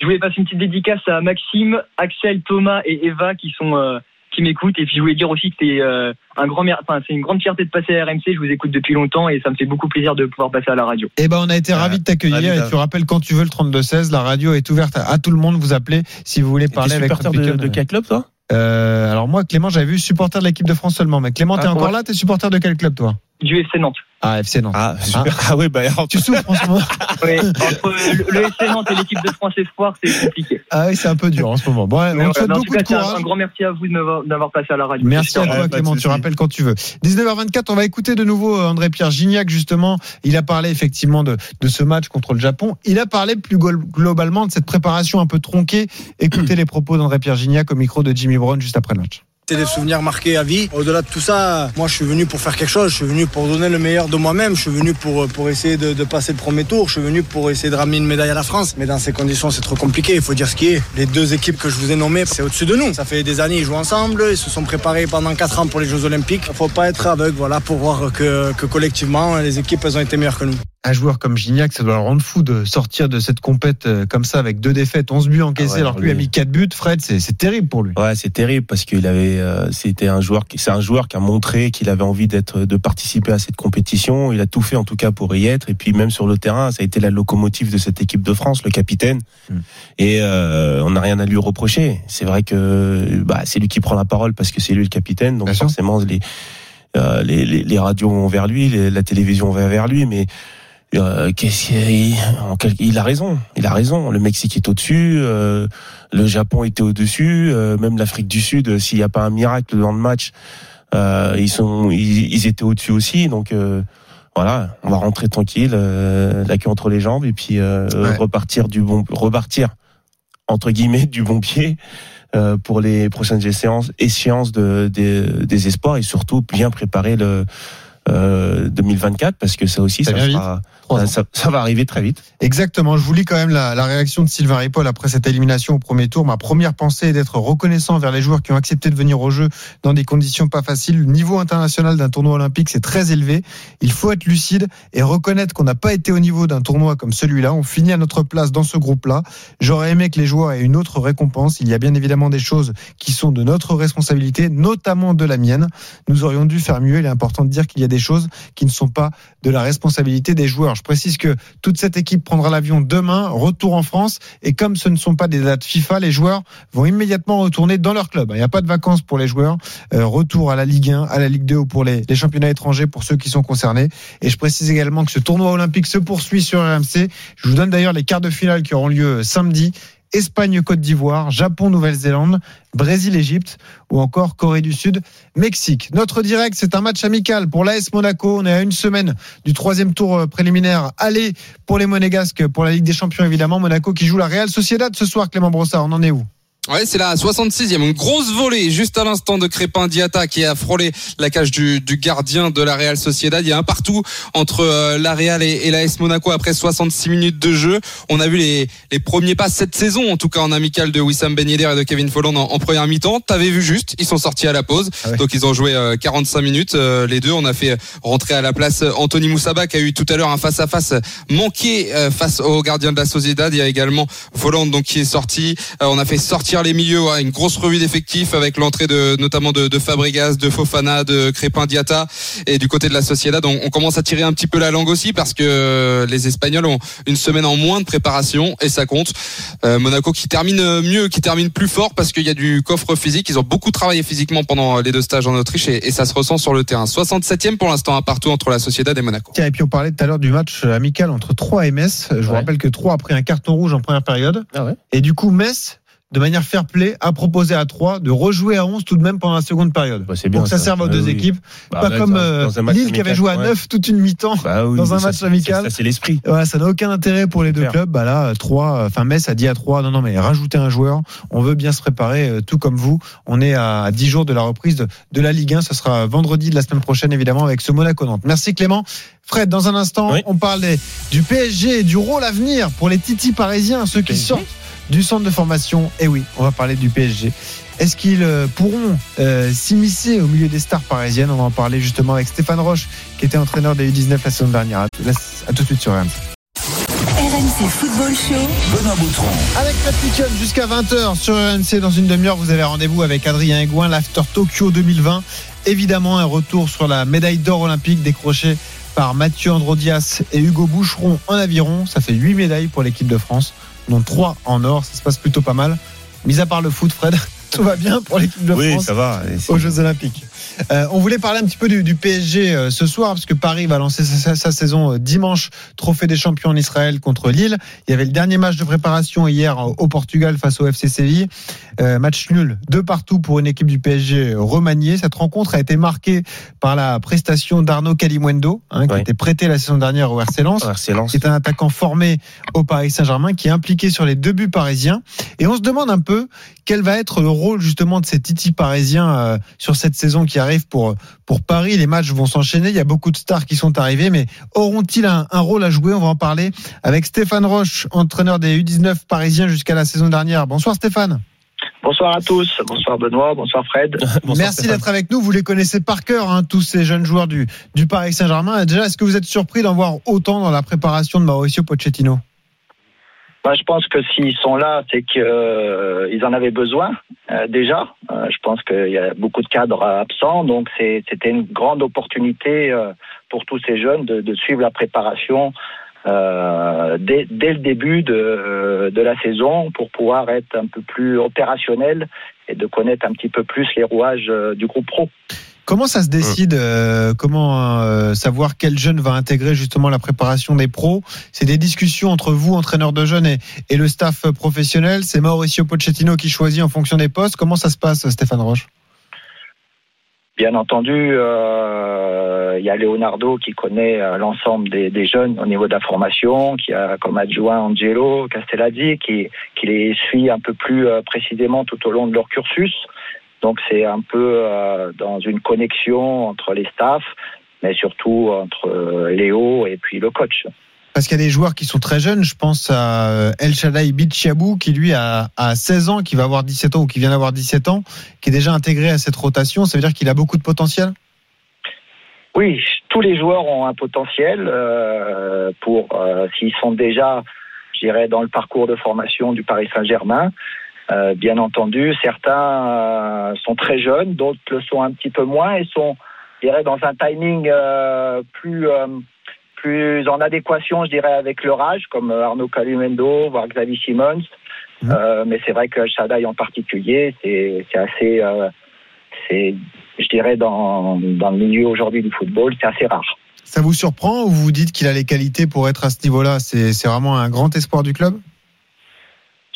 Je voulais passer une petite dédicace à Maxime, Axel, Thomas et Eva qui sont euh, qui m'écoutent. Et puis je voulais dire aussi que c'est euh, un grand, enfin c'est une grande fierté de passer à RMC. Je vous écoute depuis longtemps et ça me fait beaucoup plaisir de pouvoir passer à la radio. Eh ben, on a été Ah, ravis de t'accueillir et tu rappelles quand tu veux le 32-16, la radio est ouverte à, à tout le monde. Vous appelez si vous voulez parler avec supporter de, de quel club, toi? Euh, alors moi, Clément, j'avais vu supporter de l'équipe de France seulement. Mais Clément, Ah, t'es encore ouais. là? T'es supporter de quel club, toi? Du FC Nantes. Ah, FC Nantes. Ah, super. Ah, oui, bah, alors, Tu souffres en ce moment Ouais, entre le, le FC Nantes et l'équipe de France Espoir, c'est compliqué. Ah oui, c'est un peu dur en ce moment. Bon, ouais, te souhaite beaucoup cas, de un, courage. un grand merci à vous de m'avoir- d'avoir passé à la radio. Merci à toi, Ouais, Clément. Tu rappelles quand tu veux. 19h24, on va écouter de nouveau euh, André-Pierre Gignac, justement. Il a parlé effectivement de, de ce match contre le Japon. Il a parlé plus globalement de cette préparation un peu tronquée. Écoutez les propos d'André-Pierre Gignac au micro de Jimmy Brown juste après le match. C'est des souvenirs marqués à vie. Au-delà de tout ça, moi je suis venu pour faire quelque chose. Je suis venu pour donner le meilleur de moi-même. Je suis venu pour, pour essayer de, de passer le premier tour. Je suis venu pour essayer de ramener une médaille à la France. Mais dans ces conditions, c'est trop compliqué. Il faut dire ce qui est. Les deux équipes que je vous ai nommées, c'est au-dessus de nous. Ça fait des années, ils jouent ensemble. Ils se sont préparés pendant 4 ans pour les Jeux Olympiques. Il faut pas être aveugle voilà, pour voir que, que collectivement, les équipes, elles ont été meilleures que nous. Un joueur comme Gignac, ça doit le rendre fou de sortir de cette compète euh, comme ça avec deux défaites, 11 buts encaissés Ah ouais, alors que lui a mis 4 buts. Fred, c'est terrible pour lui. Ouais, c'est terrible parce qu'il avait, euh, c'était un joueur, qui- c'est un joueur qui a montré qu'il avait envie d'être, de participer à cette compétition. Il a tout fait en tout cas pour y être. Et puis même sur le terrain, ça a été la locomotive de cette équipe de France, le capitaine. Mm. Et euh, on n'a rien à lui reprocher. C'est vrai que bah, c'est lui qui prend la parole parce que c'est lui le capitaine. Donc Bien forcément les, euh, les, les, les radios vont vers lui, les- la télévision va vers lui, mais euh, qu'est-ce qu'il- il a raison, il a raison. Le Mexique est au-dessus, euh, le Japon était au-dessus, euh, même l'Afrique du Sud. euh, S'il n'y a pas un miracle dans le match, euh, ils sont, ils, ils étaient au-dessus aussi. Donc euh, voilà, on va rentrer tranquille, euh, la queue entre les jambes et puis euh, Ouais. repartir du bon, repartir entre guillemets du bon pied. euh, pour les prochaines échéances, échéances de, des, des espoirs et surtout bien préparer le euh, 2024 parce que ça aussi Ça sera- Trois ans. ça- ça va arriver très vite. Exactement. Je vous lis quand même la, la réaction de Sylvain Ripoll après cette élimination au premier tour. Ma première pensée est d'être reconnaissant vers les joueurs qui ont accepté de venir au jeu dans des conditions pas faciles. Le niveau international d'un tournoi olympique, c'est très élevé. Il faut être lucide et reconnaître qu'on n'a pas été au niveau d'un tournoi comme celui-là. On finit à notre place dans ce groupe-là. J'aurais aimé que les joueurs aient une autre récompense. Il y a bien évidemment des choses qui sont de notre responsabilité, notamment de la mienne. Nous aurions dû faire mieux. Il est important de dire qu'il y a des choses qui ne sont pas de la responsabilité des joueurs. Je précise que toute cette équipe prendra l'avion demain, retour en France, et comme ce ne sont pas des dates FIFA, les joueurs vont immédiatement retourner dans leur club. Il n'y a pas de vacances pour les joueurs. Euh, retour à la Ligue 1, à la Ligue 2 ou pour les, les championnats étrangers pour ceux qui sont concernés. Et je précise également que ce tournoi olympique se poursuit sur RMC. Je vous donne d'ailleurs les quarts de finale qui auront lieu samedi. Espagne-Côte d'Ivoire, Japon-Nouvelle-Zélande, Brésil-Égypte ou encore Corée du Sud, Mexique. Notre direct, c'est un match amical pour l'AS Monaco. On est à une semaine du troisième tour euh, préliminaire. Allez pour les Monégasques, pour la Ligue des Champions évidemment. Monaco qui joue la Real Sociedad ce soir, Clément Brossard. On en est où? Ouais, c'est la 66e, une grosse volée juste à l'instant de Crépin Diata qui a frôlé la cage du, du gardien de la Real Sociedad. Il y a un partout entre euh, la Real et, et la S Monaco après 66 minutes de jeu. On a vu les, les premiers pas cette saison, en tout cas en amical de Wissam Ben Yedder et de Kevin Folland en, en première mi-temps. T'avais vu juste, ils sont sortis à la pause. Ah ouais. Donc ils ont joué euh, 45 minutes. euh, les deux, on a fait rentrer à la place Anthony Moussaba qui a eu tout à l'heure un face-à-face manqué euh, face au gardien de la Sociedad. Il y a également Folland donc qui est sorti. Euh, on a fait sortir les milieux, ouais, une grosse revue d'effectifs avec l'entrée de notamment de, de Fabregas, de Fofana, de Crépin Diata et du côté de la Sociedad, on, on commence à tirer un petit peu la langue aussi parce que euh, les Espagnols ont une semaine en moins de préparation et ça compte. Euh, Monaco qui termine mieux, qui termine plus fort parce qu'il y a du coffre physique. Ils ont beaucoup travaillé physiquement pendant les deux stages en Autriche et, et ça se ressent sur le terrain. 67e pour l'instant un partout entre la Sociedad et Monaco. Tiens, et puis on parlait tout à l'heure du match amical entre Troyes et Metz. Je vous Ouais. rappelle que Troyes a pris un carton rouge en première période. Ah ouais. Et du coup, Metz, de manière fair play, a proposé à Troyes de rejouer à 11 tout de même pendant la seconde période. Bah, c'est bien. Pour que ça, serve aux Ouais, deux oui. équipes. Bah, pas comme euh, Lille qui avait joué à ouais. 9 toute une mi-temps. Bah oui, dans un ça, match amical. Ça, c'est l'esprit. Ouais, ça n'a aucun intérêt pour les deux Clair. clubs. Bah là, 3, enfin Metz a dit à 3, non, non, mais rajoutez un joueur. On veut bien se préparer, euh, tout comme vous. On est à 10 jours de la reprise de, de la Ligue 1. Ce sera vendredi de la semaine prochaine, évidemment, avec ce Monaco-Nantes. Merci Clément. Fred, dans un instant, Oui. on parle des- du PSG et du rôle à venir pour les titis parisiens, ceux qui PSG. sortent du centre de formation. Et oui, on va parler du PSG. Est-ce qu'ils euh, pourront euh, s'immiscer au milieu des stars parisiennes? On va en parler justement avec Stéphane Roche, qui était entraîneur des U19 la saison dernière. À, tout de suite sur RMC. RMC Football Show. Benoît Boutron. Avec Piquion jusqu'à 20h sur RMC. Dans une demi-heure, vous avez rendez-vous avec Adrien Aigouin, l'After Tokyo 2020. Évidemment, un retour sur la médaille d'or olympique décrochée par Mathieu Androdias et Hugo Boucheron en aviron. Ça fait 8 médailles pour l'équipe de France, dont 3 en or. Ça se passe plutôt pas mal. Mis à part le foot, Fred, tout va bien pour l'équipe de Oui, France ça va. Aux Jeux Olympiques. Euh, on voulait parler un petit peu du, du PSG euh, ce soir, parce que Paris va lancer sa, sa- sa saison euh, dimanche, trophée des champions en Israël contre Lille. Il y avait le dernier match de préparation hier au Portugal face au FC Séville. Match nul, deux partout pour une équipe du PSG remaniée. Cette rencontre a été marquée par la prestation d'Arnaud Calimundo, hein, qui Ouais. était prêté la saison dernière au RC Lens qui est un attaquant formé au Paris Saint-Germain, qui est impliqué sur les deux buts parisiens. Et on se demande un peu quel va être le rôle justement de ces Titi parisiens sur cette saison qui arrive pour, pour Paris. Les matchs vont s'enchaîner, il y a beaucoup de stars qui sont arrivés, mais auront-ils un, un rôle à jouer? On va en parler avec Stéphane Roche, entraîneur des U19 parisiens jusqu'à la saison dernière. Bonsoir Stéphane. Bonsoir à tous, bonsoir Benoît, bonsoir Fred. Bonsoir, Merci d'être avec nous. Vous les connaissez par cœur, hein, tous ces jeunes joueurs du, du Paris Saint-Germain. Déjà, est-ce que vous êtes surpris d'en voir autant dans la préparation de Mauricio Pochettino? Bah, je pense que s'ils sont là, c'est qu'ils en avaient besoin euh, déjà. Euh, je pense qu'il y a beaucoup de cadres absents, donc c'était une grande opportunité euh, pour tous ces jeunes de, de suivre la préparation euh, dès, dès le début de, de la saison pour pouvoir être un peu plus opérationnel et de connaître un petit peu plus les rouages euh, du groupe pro. Comment ça se décide euh, Comment euh, savoir quel jeune va intégrer justement la préparation des pros? C'est des discussions entre vous, entraîneurs de jeunes, et, et le staff professionnel. C'est Mauricio Pochettino qui choisit en fonction des postes. Comment ça se passe, Stéphane Roche? Bien entendu, euh, il y a Leonardo qui connaît euh, l'ensemble des, des jeunes au niveau de la formation, qui a comme adjoint Angelo Castellazzi, qui, qui les suit un peu plus euh, précisément tout au long de leur cursus. Donc c'est un peu euh, dans une connexion entre les staffs, mais surtout entre euh, Léo et puis le coach. Parce qu'il y a des joueurs qui sont très jeunes. Je pense à euh, El Shaddai Bichiabou, qui lui a, a 16 ans, qui va avoir 17 ans ou qui vient d'avoir 17 ans, qui est déjà intégré à cette rotation. Ça veut dire qu'il a beaucoup de potentiel? Oui, tous les joueurs ont un potentiel euh, pour euh, s'ils sont déjà, je dirais, dans le parcours de formation du Paris Saint-Germain. Euh, bien entendu, certains euh, sont très jeunes, d'autres le sont un petit peu moins et sont, je dirais, dans un timing euh, plus plus en adéquation, je dirais, avec leur âge, comme Arnaud Calumendo, voire Xavier Simons. Euh, mais c'est vrai que Shadai en particulier, c'est assez, euh, c'est, je dirais, dans dans le milieu aujourd'hui du football, c'est assez rare. Ça vous surprend ou vous vous dites qu'il a les qualités pour être à ce niveau-là? C'est vraiment un grand espoir du club?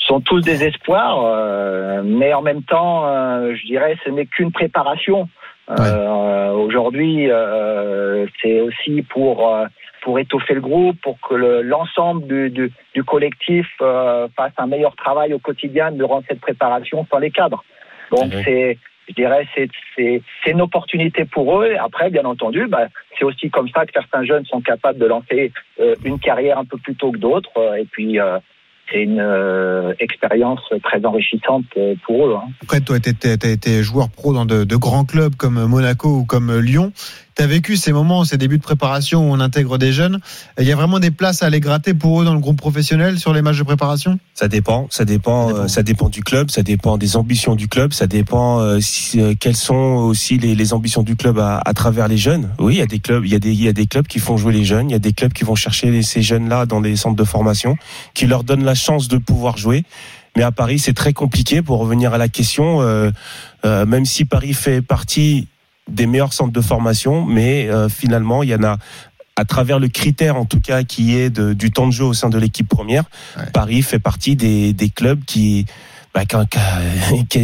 Sont tous des espoirs, euh, mais en même temps, euh, je dirais, ce n'est qu'une préparation. Euh, Aujourd'hui, euh, c'est aussi pour euh, pour étoffer le groupe, pour que le- l'ensemble du, du, du collectif euh, fasse un meilleur travail au quotidien durant cette préparation sans les cadres. Donc c'est je dirais c'est c'est c'est une opportunité pour eux. Après, bien entendu, bah, c'est aussi comme ça que certains jeunes sont capables de lancer euh, une carrière un peu plus tôt que d'autres. euh, et puis euh, c'est une euh, expérience très enrichissante euh, pour eux. hein. Après, toi, tu as été joueur pro dans de, de grands clubs comme Monaco ou comme Lyon. Tu as vécu ces moments, ces débuts de préparation où on intègre des jeunes. Il y a vraiment des places à aller gratter pour eux dans le groupe professionnel sur les matchs de préparation? Ça dépend, ça dépend, Ça dépend. euh, ça dépend du club, ça dépend des ambitions du club, ça dépend euh, si, euh, quelles sont aussi les, les ambitions du club à, à travers les jeunes. Oui, il y a des clubs, il y a des, il y a des clubs qui font jouer les jeunes, il y a des clubs qui vont chercher les- ces jeunes-là dans des centres de formation, qui leur donnent la chance de pouvoir jouer. Mais à Paris, c'est très compliqué. Pour revenir à la question, euh, euh, même si Paris fait partie des meilleurs centres de formation, mais euh, finalement, il y en a à travers le critère en tout cas qui est de- du temps de jeu au sein de l'équipe première, Ouais. Paris fait partie des, des clubs qui bah, qui, a,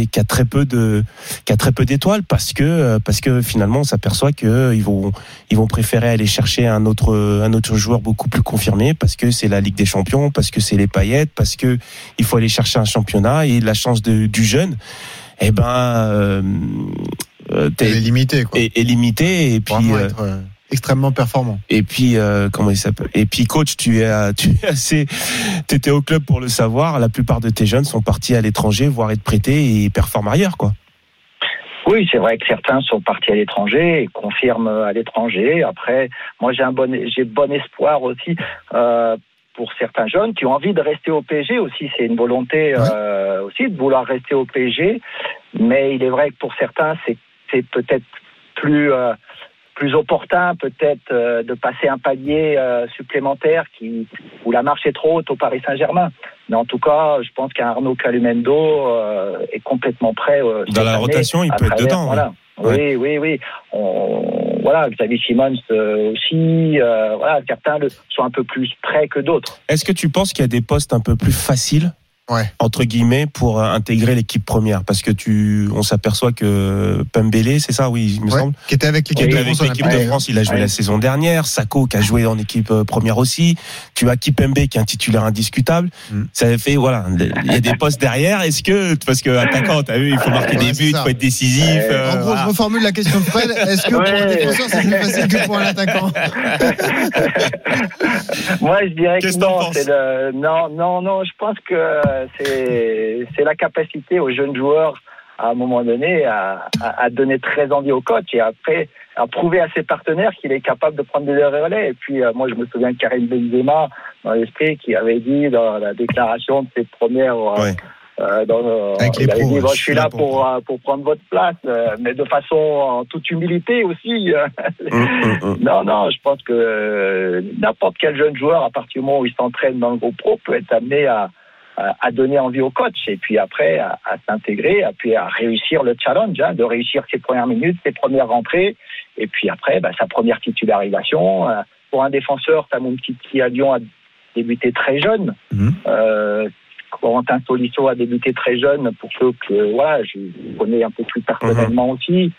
qui a- très peu de qui a très peu d'étoiles parce que euh, parce que finalement on s'aperçoit que euh, ils vont ils vont préférer aller chercher un autre un autre joueur beaucoup plus confirmé parce que c'est la Ligue des Champions parce que c'est les paillettes parce que il faut aller chercher un championnat et la chance de, du jeune eh ben euh, euh, est limitée, quoi. est, est limitée et puis euh, être euh, extrêmement performant. et puis euh, comment il s'appelle? Et puis coach, tu es tu es assez tu étais au club pour le savoir, la plupart de tes jeunes sont partis à l'étranger voire être prêtés et performent ailleurs quoi. Oui, c'est vrai que certains sont partis à l'étranger et confirment à l'étranger. Après, moi j'ai un bon j'ai bon espoir aussi euh, pour certains jeunes qui ont envie de rester au PSG aussi. C'est une volonté euh, aussi de vouloir rester au PSG. Mais il est vrai que pour certains, c'est c'est peut-être plus euh, plus opportun peut-être euh, de passer un palier euh, supplémentaire qui où la marche est trop haute au Paris Saint-Germain. Mais en tout cas, je pense qu'un Arnaud Calumendo euh, est complètement prêt. Dans la année rotation, il peut être dedans, Voilà. Oui, oui, oui. On- voilà, Xavier Simons aussi. voilà, certains le- sont un peu plus prêts que d'autres. Est-ce que tu penses qu'il y a des postes un peu plus faciles Ouais. entre guillemets pour euh, intégrer l'équipe première parce que tu on s'aperçoit que Pembele c'est ça oui il me Ouais, semble Qui était avec l'équipe qui de est avec France. l'équipe Olympique. de France il a joué Ouais. la saison dernière Sako qui a joué en équipe euh, première aussi tu as Kipembe qui est un titulaire indiscutable Mm. ça fait voilà il y a des postes derrière est-ce que parce que attaquant t'as vu il faut marquer Ouais, des buts il faut être décisif Ouais. euh, En gros, voilà. je reformule la question de Fred. Est-ce que pour un défenseur, c'est plus facile que pour un attaquant Moi, je dirais que le non, non, non. Je pense que c'est la capacité aux jeunes joueurs à un moment donné à, à, donner très envie au coach et après à prouver à ses partenaires qu'il est capable de prendre des relais. Et puis euh, moi, je me souviens de Karim Benzema dans l'esprit qui avait dit dans la déclaration de ses premières euh, Ouais. euh, dans, il avait pros, dit, bon, je suis là pour, pour- euh, pour prendre votre place, mais de façon en toute humilité aussi. Hum, hum, hum. non, non, je pense que n'importe quel jeune joueur, à partir du moment où il s'entraîne dans le groupe pro, peut être amené à, à, à donner envie au coach et puis après à, à s'intégrer, et puis à réussir le challenge, hein, de réussir ses premières minutes, ses premières rentrées, et puis après bah, sa première titularisation. Euh, Pour un défenseur, Tamoun Kiki à Lyon a débuté très jeune. Mhm. Euh, Corentin Tolisso a débuté très jeune pour ceux que voilà, je connais un peu plus personnellement aussi.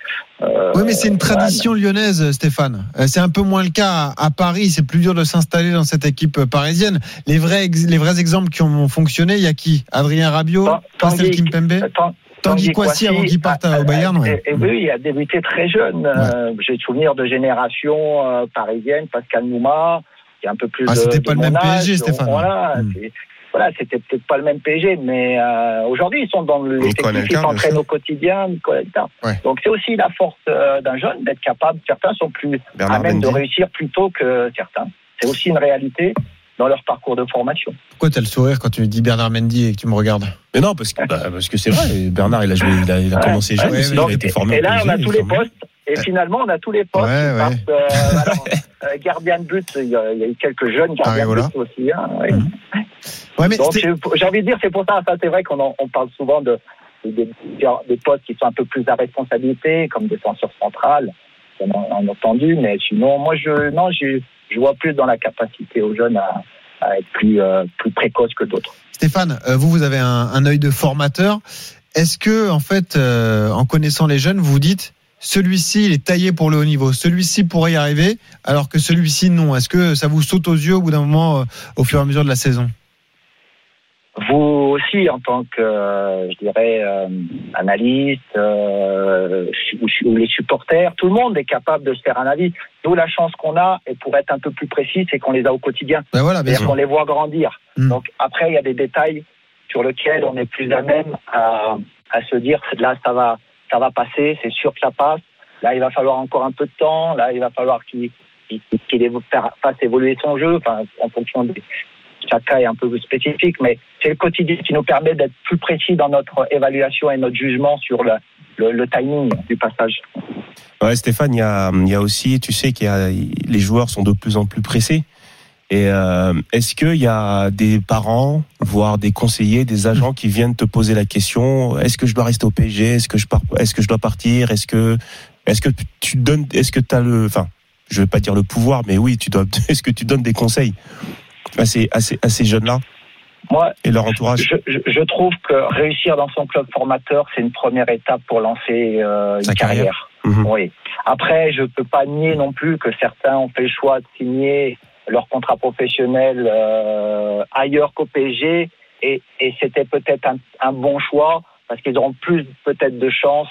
Euh, Oui, mais c'est une voilà, tradition lyonnaise, Stéphane. Euh, C'est un peu moins le cas à Paris. C'est plus dur de s'installer dans cette équipe euh, parisienne. Les vrais, les vrais exemples qui ont fonctionné, il y a qui? Adrien Rabiot, Pascal Tanguy- Kimpembe, Tan- Tanguy Kouassi avant qu'il parte a- au Bayern. a- ouais. et- et oui, il a débuté très jeune. J'ai le souvenir de génération euh, parisienne, Pascal Nouma, qui est un peu plus. Ah, c'était pas le même âge. PSG, Stéphane. Voilà, Mm. Voilà, c'était peut-être pas le même PSG, mais euh, aujourd'hui ils sont dans le bien s'entraînent au quotidien. Ouais. Donc c'est aussi la force euh, d'un jeune d'être capable. Certains sont plus Bernard à même de réussir plus tôt que certains. C'est aussi une réalité dans leur parcours de formation. Pourquoi t'as le sourire quand tu dis Bernard Mendy et que tu me regardes? Mais non parce que bah, parce que c'est vrai Bernard il a joué il a, il a Ouais. commencé jeune Ouais, il a été formé et là, on a tous les formé. postes. Et finalement, on a tous les postes. Ouais, qui ouais. partent, euh, alors, euh, gardien de but, il y, a, il y a eu quelques jeunes gardiens Areola. de but aussi. hein, ouais. Mhm. Ouais, mais Donc, Sté- j'ai envie de dire, c'est pour ça, ça c'est vrai qu'on en- on parle souvent de, des, des postes qui sont un peu plus à responsabilité, comme défenseur central, on a, on a entendu, mais sinon, moi, je, non, je, je vois plus dans la capacité aux jeunes à, à être plus, euh, plus précoces que d'autres. Stéphane, euh, vous, vous avez un, un œil de formateur. Est-ce que, en fait, euh, en connaissant les jeunes, vous vous dites celui-ci il est taillé pour le haut niveau, celui-ci pourrait y arriver, alors que celui-ci non. Est-ce que ça vous saute aux yeux au bout d'un moment, euh, au fur et à mesure de la saison? Vous aussi, en tant que, euh, je dirais, euh, analyste euh, ou, ou les supporters, tout le monde est capable de se faire un avis. Nous, la chance qu'on a, et pour être un peu plus précis, c'est qu'on les a au quotidien. Ben voilà, C'est-à-dire qu'on les voit grandir. Mm. Donc après, il y a des détails sur lesquels on est plus à même à, à se dire là, ça va, ça va passer, c'est sûr que ça passe. Là, il va falloir encore un peu de temps. Là, il va falloir qu'il fasse évoluer son jeu, enfin, en fonction des chaque cas est un peu spécifique, mais c'est le quotidien qui nous permet d'être plus précis dans notre évaluation et notre jugement sur le, timing du passage. Ouais, Stéphane, il y a, aussi, tu sais qu'il les joueurs sont de plus en plus pressés. Et euh, est-ce qu'il y a des parents, voire des conseillers, des agents qui viennent te poser la question Est-ce que je dois rester au PSG Est-ce que je pars Est-ce que je dois partir Est-ce que, est-ce que tu donnes Est-ce que tu as le, enfin, je vais pas dire le pouvoir, mais oui, tu dois. Est-ce que tu donnes des conseils à ces, à ces, à ces jeunes-là Moi, et leur entourage je, je, je trouve que réussir dans son club formateur, c'est une première étape pour lancer euh, une Sa carrière. carrière. Mhm. Oui. Après, je peux pas nier non plus que certains ont fait le choix de signer leur contrat professionnel euh, ailleurs qu'au PSG, et, et c'était peut-être un, un bon choix parce qu'ils auront plus peut-être de chances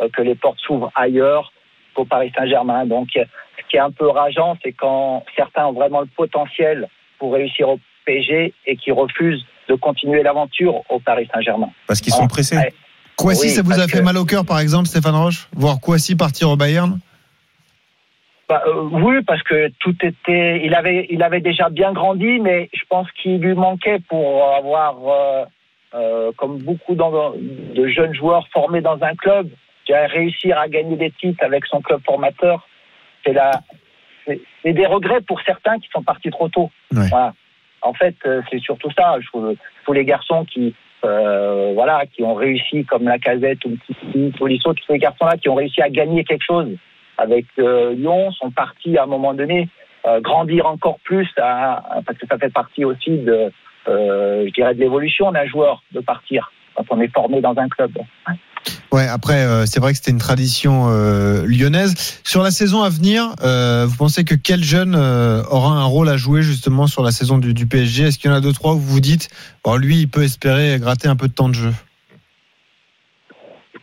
euh, que les portes s'ouvrent ailleurs qu'au Paris Saint-Germain. Donc, ce qui est un peu rageant, c'est quand certains ont vraiment le potentiel pour réussir au PSG et qui refusent de continuer l'aventure au Paris Saint-Germain. Parce qu'ils sont pressés. Ouais. Kouassi, Oui, ça vous a fait que- mal au cœur, par exemple, Stéphane Roche Voir Kouassi partir au Bayern? Bah, euh, oui, parce que tout était. Il avait, il avait déjà bien grandi, mais je pense qu'il lui manquait pour avoir, euh, euh, comme beaucoup de jeunes joueurs formés dans un club, réussir à gagner des titres avec son club formateur. C'est la, c'est des regrets pour certains qui sont partis trop tôt. Voilà. En fait, euh, c'est surtout ça. Je trouve tous les garçons qui euh, voilà, qui ont réussi, comme la casette ou Titi, Tolisso, tous ces garçons-là qui ont réussi à gagner quelque chose avec euh, Lyon, sont partis à un moment donné euh, grandir encore plus, parce que ça fait partie aussi de, euh, je dirais, de l'évolution d'un joueur de partir quand on est formé dans un club. Ouais, après, c'est vrai que c'était une tradition lyonnaise. Sur la saison à venir, vous pensez que quel jeune aura un rôle à jouer justement sur la saison du, du PSG Est-ce qu'il y en a deux, trois où vous vous dites, bon, lui, il peut espérer gratter un peu de temps de jeu?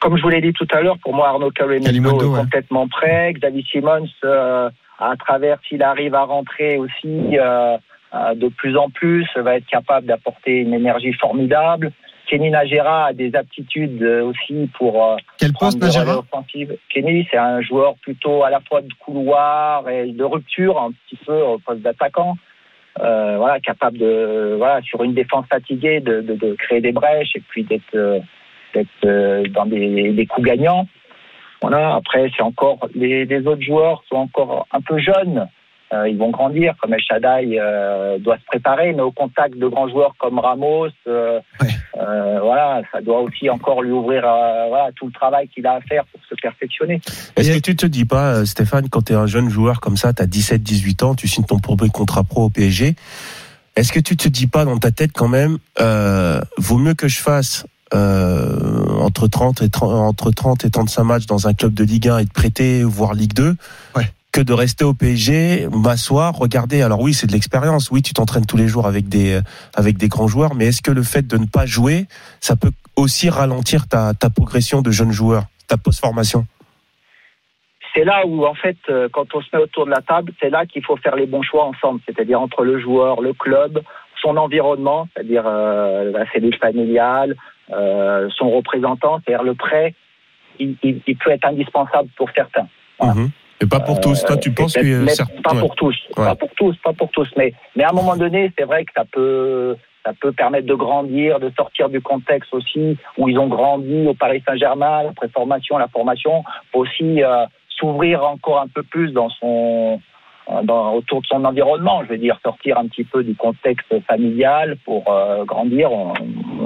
Comme je vous l'ai dit tout à l'heure, pour moi, Arnaud Calimondo, est ouais. complètement prêt. Xavier Simons, euh, à travers, s'il arrive à rentrer aussi euh, euh, de plus en plus, va être capable d'apporter une énergie formidable. Kenny Najera a des aptitudes euh, aussi pour euh, Quel poste, offensifs. Kenny, c'est un joueur plutôt à la fois de couloir et de rupture, un petit peu au poste d'attaquant. Euh, voilà, capable de, voilà, sur une défense fatiguée, de, de, de créer des brèches et puis d'être d'être euh, dans des, des coups gagnants. Voilà. Après, c'est encore les, les autres joueurs sont encore un peu jeunes. Euh, ils vont grandir. Comme El Shaddai euh, doit se préparer, mais au contact de grands joueurs comme Ramos, euh, euh, voilà, ça doit aussi encore lui ouvrir euh, voilà, tout le travail qu'il a à faire pour se perfectionner. Est-ce que tu te dis pas, Stéphane, quand tu es un jeune joueur comme ça, tu as 17-18 ans, tu signes ton premier contrat pro au PSG, est-ce que tu te dis pas dans ta tête quand même, euh, vaut mieux que je fasse euh, entre 30 et 30, entre 30 et 35 matchs dans un club de Ligue 1 et de prêter voire Ligue 2 Ouais. que de rester au PSG, m'asseoir, regarder. Alors oui, c'est de l'expérience. Oui, tu t'entraînes tous les jours avec des euh, avec des grands joueurs, mais est-ce que le fait de ne pas jouer, ça peut aussi ralentir ta ta progression de jeune joueur, ta post-formation? C'est là où, en fait, euh, quand on se met autour de la table, c'est là qu'il faut faire les bons choix ensemble, c'est-à-dire entre le joueur, le club, son environnement, c'est-à-dire euh, la cellule familiale, euh, son représentant, c'est-à-dire le prêt, il, il- il peut être indispensable pour certains. Voilà. Mhm. Et pas pour tous. Toi, tu penses que mais certains- pas pour tous, Ouais. pas pour tous, pas pour tous. Mais, mais à un moment donné, c'est vrai que ça peut, ça peut permettre de grandir, de sortir du contexte aussi où ils ont grandi au Paris Saint-Germain, la préformation, la formation, aussi euh, s'ouvrir encore un peu plus dans son, euh, dans, autour de son environnement. Je veux dire, sortir un petit peu du contexte familial pour euh, grandir.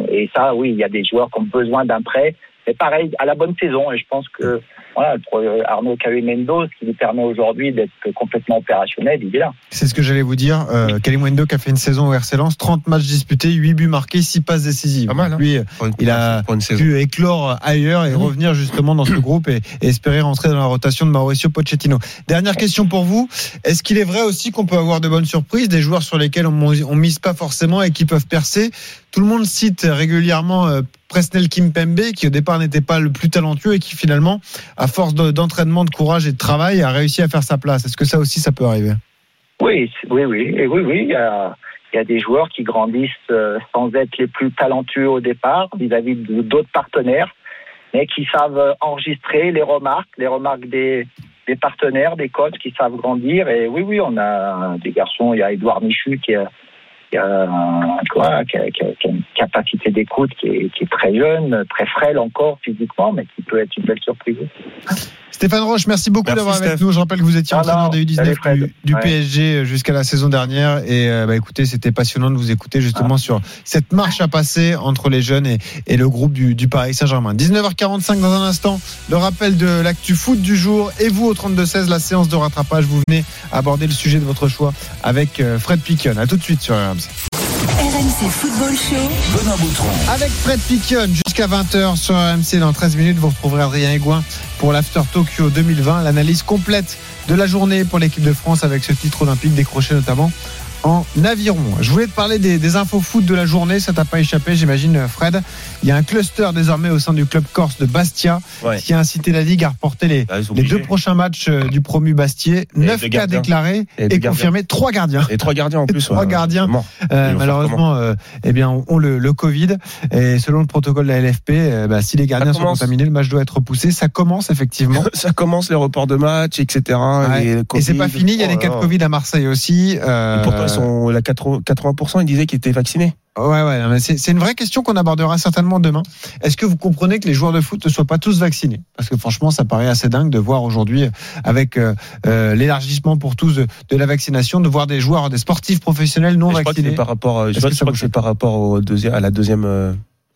Et ça, oui, il y a des joueurs qui ont besoin d'un prêt. Mais pareil, à la bonne saison. Et je pense que voilà, pour euh, Arnaud Cahuemendo, ce qui lui permet aujourd'hui d'être complètement opérationnel, il est là. C'est ce que j'allais vous dire. Euh, qui a fait une saison au RC Lens, 30 matchs disputés, 8 buts marqués, 6 passes décisives. Pas mal, hein. Lui, il a pu éclore ailleurs et revenir justement dans ce groupe et, et espérer rentrer dans la rotation de Mauricio Pochettino. Dernière question pour vous. Est-ce qu'il est vrai aussi qu'on peut avoir de bonnes surprises, des joueurs sur lesquels on, on mise pas forcément et qui peuvent percer? Tout le monde cite régulièrement euh, Presnel Kimpembe, qui au départ n'était pas le plus talentueux et qui finalement, à force de- d'entraînement, de courage et de travail, a réussi à faire sa place. Est-ce que ça aussi, ça peut arriver? Oui, oui, oui, oui, oui. Il y a, des joueurs qui grandissent euh, sans être les plus talentueux au départ vis-à-vis d'autres partenaires, mais qui savent euh, enregistrer les remarques, les remarques des, partenaires, des coachs qui savent grandir. Et oui, oui, on a des garçons. Il y a Edouard Michu qui a, qui a, un- quoi, qui a- qui a- qui a une capacité d'écoute qui est, qui est très jeune, très frêle encore physiquement, mais qui peut être une belle surprise. Stéphane Roche, merci beaucoup Merci, d'avoir avec nous. Je rappelle que vous étiez Ah entraîneur salut, U19 Fred. du, du Ouais. PSG jusqu'à la saison dernière. Et euh, bah, écoutez, c'était passionnant de vous écouter justement sur cette marche à passer entre les jeunes et, et le groupe du, du Paris Saint-Germain. 19h45 dans un instant, le rappel de l'actu foot du jour. Et vous au 32-16, la séance de rattrapage. Vous venez aborder le sujet de votre choix avec euh, Fred Piquion. À tout de suite sur RMC. RMC Football Show. Benoît Boutron. Avec Fred Piquion jusqu'à 20h sur RMC dans 13 minutes, vous retrouverez Adrien Aigouin pour l'After Tokyo 2020, l'analyse complète de la journée pour l'équipe de France avec ce titre olympique décroché notamment en aviron. Je voulais te parler des, des infos foot de la journée, ça t'a pas échappé j'imagine Fred. Il y a un cluster désormais au sein du club corse de Bastia Ouais. qui a incité la Ligue à reporter les, Ah, les deux prochains matchs euh, du promu Bastier. Et 9 deux cas déclarés Et confirmés, trois gardiens. Et trois gardiens en plus. Trois ouais. gardiens. Euh, malheureusement, euh, eh bien, ont le, le Covid. Et selon le protocole de la LFP, euh, bah, si les gardiens sont contaminés, le match doit être repoussé. Ça commence effectivement. Ça commence les reports de match, etc. Ouais. les Et c'est pas fini. Il y a des Oh cas de. Covid à Marseille aussi. Euh, Et pourtant, ils sont la 80%, 80% ils disaient qu'ils étaient vaccinés. Ouais, ouais. C'est une vraie question qu'on abordera certainement demain. Est-ce que vous comprenez que les joueurs de foot ne soient pas tous vaccinés? Parce que franchement, ça paraît assez dingue de voir aujourd'hui, avec euh, euh, l'élargissement pour tous de, de la vaccination, de voir des joueurs, des sportifs professionnels non je vaccinés. par rapport, euh, je crois que je crois que c'est par rapport au deuxième, à la deuxième, euh,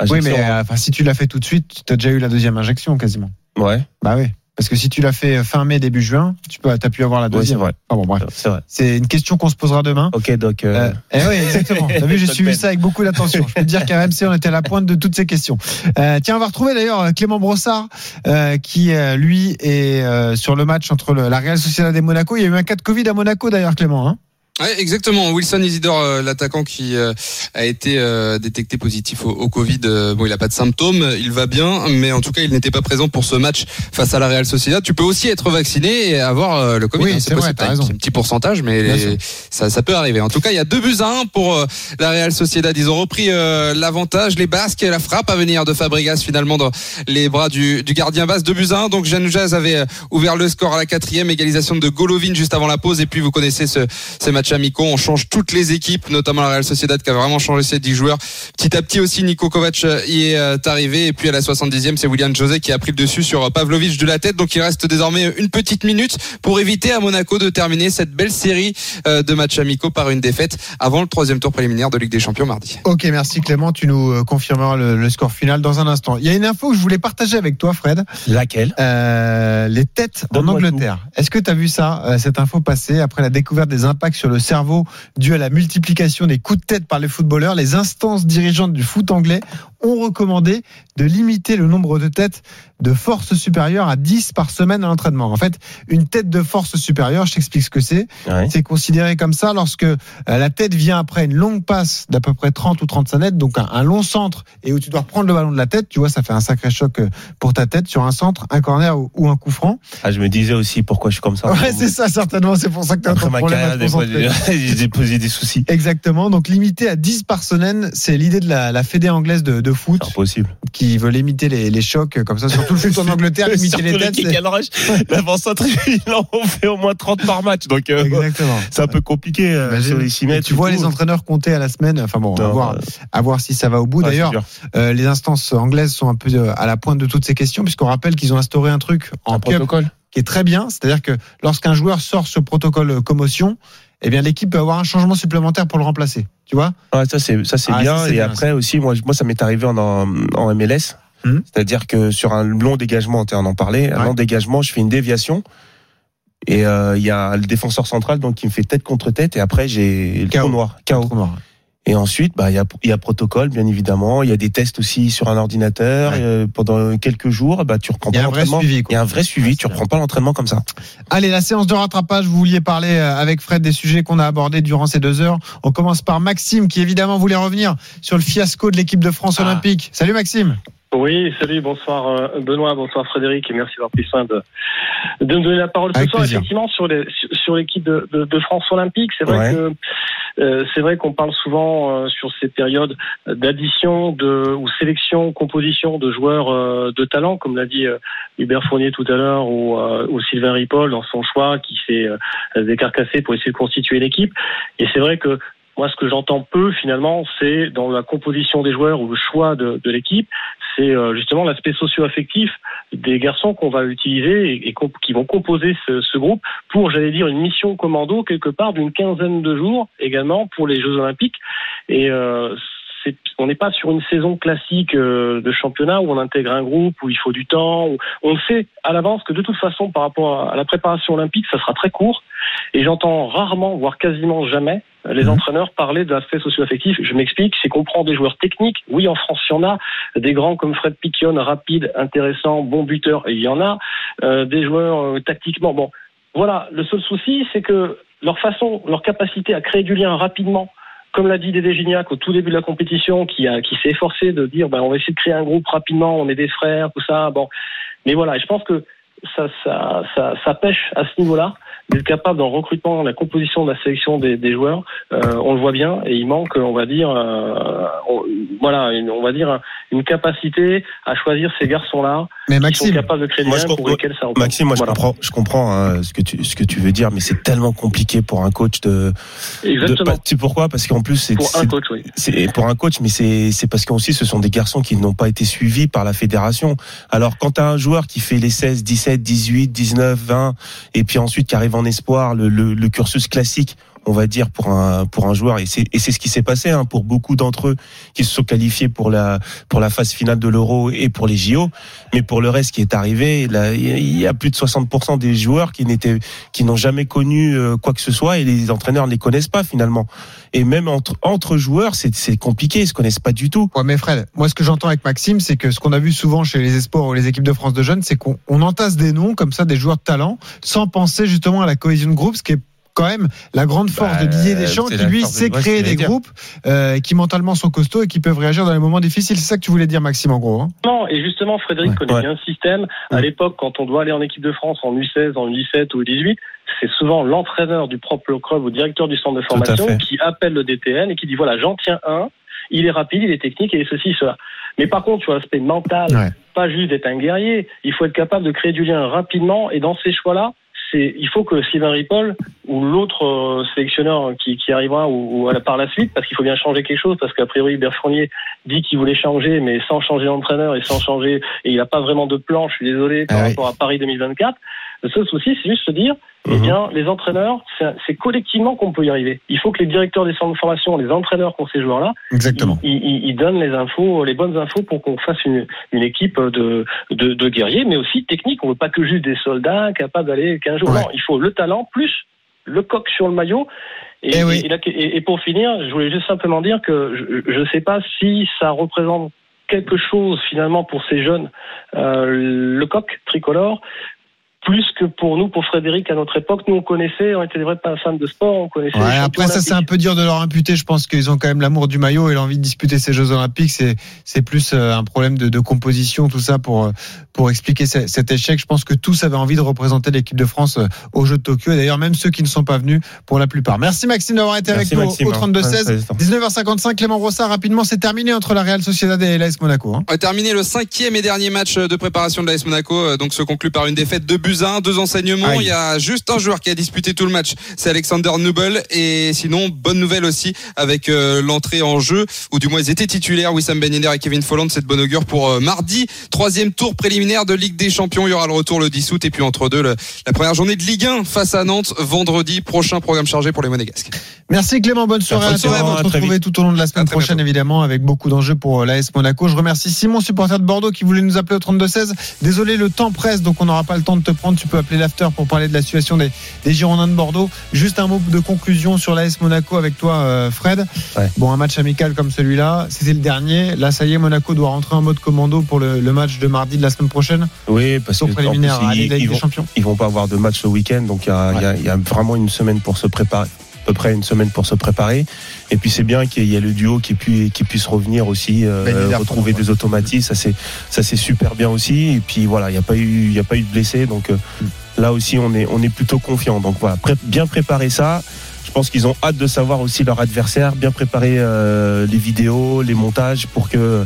Oui, mais hein. euh, enfin, si tu l'as fait tout de suite, tu as déjà eu la deuxième injection quasiment. ouais, Bah oui. Parce que si tu l'as fait fin mai, début juin, tu peux, as pu avoir la ouais, c'est deuxième. vrai. Ah bon, bref. C'est vrai. C'est une question qu'on se posera demain. Ok, donc. Euh, Euh, eh oui, exactement. T'as vu, j'ai suivi ça avec beaucoup d'attention. Je peux te dire qu'à RMC, on était à la pointe de toutes ces questions. Euh, tiens, on va retrouver d'ailleurs Clément Brossard, euh, qui euh, lui est euh, sur le match entre le- la Real Sociedad et Monaco. Il y a eu un cas de Covid à Monaco d'ailleurs, Clément. Hein Ouais, exactement. Wilson Isidore, euh, l'attaquant qui euh, a été euh, détecté positif au, au Covid. bon, il a pas de symptômes, il va bien, mais en tout cas, il n'était pas présent pour ce match face à la Real Sociedad. Tu peux aussi être vacciné et avoir le Covid. Oui, hein, c'est vrai, t'as raison. Un petit pourcentage, mais les- ça, ça peut arriver. En tout cas, il y a deux buts à un pour la Real Sociedad. Ils ont repris l'avantage. Les Basques, la frappe à venir de Fabregas finalement dans les bras du, du gardien basque. Deux buts à un. Donc Janoujaz avait ouvert le score à la quatrième, égalisation de Golovin juste avant la pause. Et puis vous connaissez ce, ces matchs amicaux. On change toutes les équipes, notamment la Real Sociedad qui a vraiment changé ses 10 joueurs. Petit à petit aussi, Nico Kovac euh, y est euh, arrivé. Et puis à la 70e, c'est William José qui a pris le dessus sur euh, Pavlovic de la tête. Donc il reste désormais une petite minute pour éviter à Monaco de terminer cette belle série de matchs amicaux par une défaite avant le troisième tour préliminaire de Ligue des Champions mardi. Ok, merci Clément. Tu nous confirmeras le, le score final dans un instant. Il y a une info que je voulais partager avec toi, Fred. laquelle? Euh, les têtes en Angleterre. Est-ce que tu as vu ça, cette info passer après la découverte des impacts sur le cerveau dû à la multiplication des coups de tête par les footballeurs. Les instances dirigeantes du foot anglais ont recommandé de limiter le nombre de têtes de force supérieure à 10 par semaine à l'entraînement. En fait, une tête de force supérieure, je t'explique ce que c'est. Ouais. C'est considéré comme ça lorsque euh, la tête vient après une longue passe d'à peu près 30 ou 35 mètres, donc un, un long centre, et où tu dois reprendre le ballon de la tête. Tu vois, ça fait un sacré choc euh, pour ta tête sur un centre, un corner ou, ou un coup franc. Ah, je me disais aussi pourquoi je suis comme ça. Ouais, c'est ça, certainement. C'est pour ça que tu as Après ma carrière, des fois, j'ai j'ai posé des soucis. Exactement. Donc, limité à 10 par semaine, c'est l'idée de la, la fédé anglaise de, de foot impossible. qui veut limiter les, les chocs euh, comme ça, surtout le foot en Angleterre, limiter les têtes. rush, l'avant-centre, il en fait au moins 30 par match. Donc, euh, Exactement. c'est un peu compliqué euh, Imagine. sur les 6 mètres. tu vois tout. les entraîneurs compter à la semaine. Enfin bon, à Non, voir, euh, à voir si ça va au bout. ouais, D'ailleurs, euh, les instances anglaises sont un peu à la pointe de toutes ces questions, puisqu'on rappelle qu'ils ont instauré un truc en un protocole. qui est très bien. C'est-à-dire que lorsqu'un joueur sort ce protocole commotion, eh bien l'équipe peut avoir un changement supplémentaire pour le remplacer. Tu vois Ouais, ça c'est ça c'est Ah, bien ça, et bien, après aussi moi moi ça m'est arrivé en, MLS Mhm. c'est-à-dire que sur un long dégagement on en parlait un Ouais. long dégagement je fais une déviation et euh, il y a le défenseur central donc qui me fait tête contre tête et après j'ai le trou noir KO. Et ensuite bah il y a il y a protocole bien évidemment il y a des tests aussi sur un ordinateur Ouais. euh, pendant quelques jours bah tu reprends Il y a pas un vrai l'entraînement il y a un vrai suivi Ouais, tu reprends pas l'entraînement comme ça Allez, la séance de rattrapage, vous vouliez parler euh, avec Fred des sujets qu'on a abordés durant ces deux heures. On commence par Maxime qui évidemment voulait revenir sur le fiasco de l'équipe de France Ah. olympique. Salut Maxime. Oui, salut, bonsoir euh, Benoît, bonsoir Frédéric, et merci d'avoir pris soin de, de me donner la parole ce Avec soir. plaisir. Effectivement, sur les- sur, l'équipe de, de, de France olympique, c'est vrai Ouais. que euh, c'est vrai qu'on parle souvent euh, sur ces périodes d'addition, de ou sélection, composition de joueurs euh, de talent, comme l'a dit Hubert Fournier tout à l'heure, ou, ou Sylvain Ripoll dans son choix qui s'est décarcassé pour essayer de constituer l'équipe. Et c'est vrai que moi, ce que j'entends peu finalement, c'est dans la composition des joueurs ou le choix de, de l'équipe, c'est euh, justement l'aspect socio-affectif des garçons qu'on va utiliser et, qu'on- qui vont composer ce, ce groupe pour, j'allais dire, une mission commando quelque part d'une quinzaine de jours également pour les Jeux Olympiques. Et euh, on n'est pas sur une saison classique euh, de championnat où on intègre un groupe, où il faut du temps. Où on sait à l'avance que de toute façon, par rapport à la préparation olympique, ça sera très court. Et j'entends rarement, voire quasiment jamais, les Mhm. entraîneurs parler de l'aspect socio-affectif. Je m'explique, c'est qu'on prend des joueurs techniques. Oui, en France, il y en a. Des grands comme Fred Piquion, rapide, intéressant, bon buteur, il y en a. Euh, des joueurs euh, tactiquement. Bon, voilà. Le seul souci, c'est que leur façon, leur capacité à créer du lien rapidement, comme l'a dit Dédé Gignac au tout début de la compétition, qui, qui s'est efforcé de dire, ben, on va essayer de créer un groupe rapidement, on est des frères, tout ça. Bon, mais voilà. Je pense que ça, ça, ça, ça pêche à ce niveau-là d'être capable dans le recrutement, la composition de la sélection des, des joueurs, euh, on le voit bien, et il manque, on va dire, euh, on- voilà, une, on va dire une capacité à choisir ces garçons-là Mais qui sont Maxime, capables de créer des Moi, je liens pour comprends- lesquels ça repose. Maxime, moi je comprends, je comprends hein, ce que tu ce que tu veux dire, mais c'est tellement compliqué pour un coach de. Exactement. tu sais pourquoi? Parce qu'en plus c'est Pour un coach, oui. c'est pour un coach, mais c'est c'est parce qu'aussi ce sont des garçons qui n'ont pas été suivis par la fédération. Alors quand tu as un joueur qui fait les 16, 17, 18, 19, 20, et puis ensuite qui arrive en espoir, le, le, le cursus classique, on va dire pour un pour un joueur. Et c'est et c'est ce qui s'est passé hein, pour beaucoup d'entre eux qui se sont qualifiés pour la pour la phase finale de l'Euro et pour les JO mais pour le reste qui est arrivé là, il y a plus de 60% des joueurs qui n'étaient qui n'ont jamais connu euh, quoi que ce soit et les entraîneurs ne les connaissent pas finalement. Et même entre entre joueurs c'est c'est compliqué ils se connaissent pas du tout. Ouais, mais Fred, moi ce que j'entends avec Maxime, c'est que ce qu'on a vu souvent chez les espoirs ou les équipes de France de jeunes, c'est qu'on on entasse des noms comme ça, des joueurs de talent, sans penser justement à la cohésion de groupe, ce qui est quand même la grande force Bah, de Didier Deschamps, c'est qui lui de- sait ouais, créer des groupes euh, qui mentalement sont costauds et qui peuvent réagir dans les moments difficiles. C'est ça que tu voulais dire, Maxime, en gros. hein Non, et justement, Frédéric Ouais. connaît Ouais. bien le système. À l'époque, quand on doit aller en équipe de France en U16, en U17 ou U18, c'est souvent l'entraîneur du propre club ou directeur du centre de formation qui appelle le DTN et qui dit voilà, j'en tiens un, il est rapide, il est technique et ceci, cela. Mais par contre, tu vois, l'aspect mental, Ouais. pas juste d'être un guerrier, il faut être capable de créer du lien rapidement et dans ces choix-là, c'est, il faut que Sylvain Ripoll ou l'autre euh, sélectionneur qui, qui arrivera ou, ou à la- par la suite, parce qu'il faut bien changer quelque chose, parce qu'a priori Hubert Fournier dit qu'il voulait changer, mais sans changer d'entraîneur et sans changer, et il n'a pas vraiment de plan, je suis désolé, par Ah oui. rapport à Paris 2024. Le seul souci, c'est juste se dire, eh Mhm. bien, les entraîneurs, c'est collectivement qu'on peut y arriver. Il faut que les directeurs des centres de formation, les entraîneurs qui ont ces joueurs-là, ils, ils- ils donnent les infos, les bonnes infos pour qu'on fasse une, une équipe de, de, de guerriers, mais aussi technique. On veut pas que juste des soldats capables d'aller 15 jours. Ouais. Non, il faut le talent plus le coq sur le maillot. Et, Eh oui. et là- et- et pour finir, je voulais juste simplement dire que je ne sais pas si ça représente quelque chose finalement pour ces jeunes, euh, le coq tricolore, plus que pour nous, pour Frédéric à notre époque. Nous, on connaissait, on était des vrais fans de sport, on connaissait. les Ouais, après ça c'est un peu dur de leur imputer. Je pense qu'ils ont quand même l'amour du maillot et l'envie de disputer ces Jeux Olympiques. C'est c'est plus euh, un problème de, de composition tout ça pour euh, pour expliquer ce- cet échec. Je pense que tous avaient envie de représenter l'équipe de France euh, aux Jeux de Tokyo. Et D'ailleurs même ceux qui ne sont pas venus pour la plupart. Merci Maxime d'avoir été Merci, avec nous au hein. 32 Ouais, 16 ça reste. 19h55. Clément Brossard rapidement c'est terminé entre la Real Sociedad et l'AS Monaco. hein. On va terminer le cinquième et dernier match de préparation de l'AS Monaco, donc se conclut par une défaite de buts à un, deux enseignements. Aïe. Il y a juste un joueur qui a disputé tout le match, c'est Alexander Nubel. Et sinon, bonne nouvelle aussi avec euh, l'entrée en jeu, ou du moins ils étaient titulaires, Wissam Ben Yedder et Kevin Folland. C'est de bonne augure pour euh, mardi, troisième tour préliminaire de Ligue des Champions. Il y aura le retour le 10 août et puis entre deux le- la première journée de Ligue 1 face à Nantes vendredi prochain programme chargé pour les Monégasques. Merci Clément, bonne soirée Bonne à toi. soirée, On va très retrouver tout au long de la semaine prochaine, bientôt. évidemment, avec beaucoup d'enjeux pour euh, l'AS Monaco. Je remercie Simon, supporter de Bordeaux, qui voulait nous appeler au 32-16. Désolé, le temps presse, donc on n'aura pas le temps de te prendre. Tu peux appeler l'after pour parler de la situation des, des Girondins de Bordeaux. Juste un mot de conclusion sur l'AS Monaco avec toi, euh, Fred. Ouais. Bon, un match amical comme celui-là, c'était le dernier. Là, ça y est, Monaco doit rentrer en mode commando pour le, le match de mardi de la semaine prochaine. Oui, parce que préliminaire ils, ils Ligue des vont, Champions. ils vont pas avoir de match ce week-end, donc il y, a- y y vraiment une semaine pour se préparer, peu près une semaine pour se préparer. Et puis c'est bien qu'il y ait le duo qui puisse, qui puisse revenir aussi, euh, Ben retrouver des automatismes. Ça c'est, ça c'est super bien aussi. Et puis voilà, il n'y a pas eu, il y a pas eu de blessés, donc euh, là aussi on est, on est plutôt confiant. Donc voilà, pré- bien préparer ça. Je pense qu'ils ont hâte de savoir aussi leur adversaire, bien préparer euh, les vidéos, les montages pour que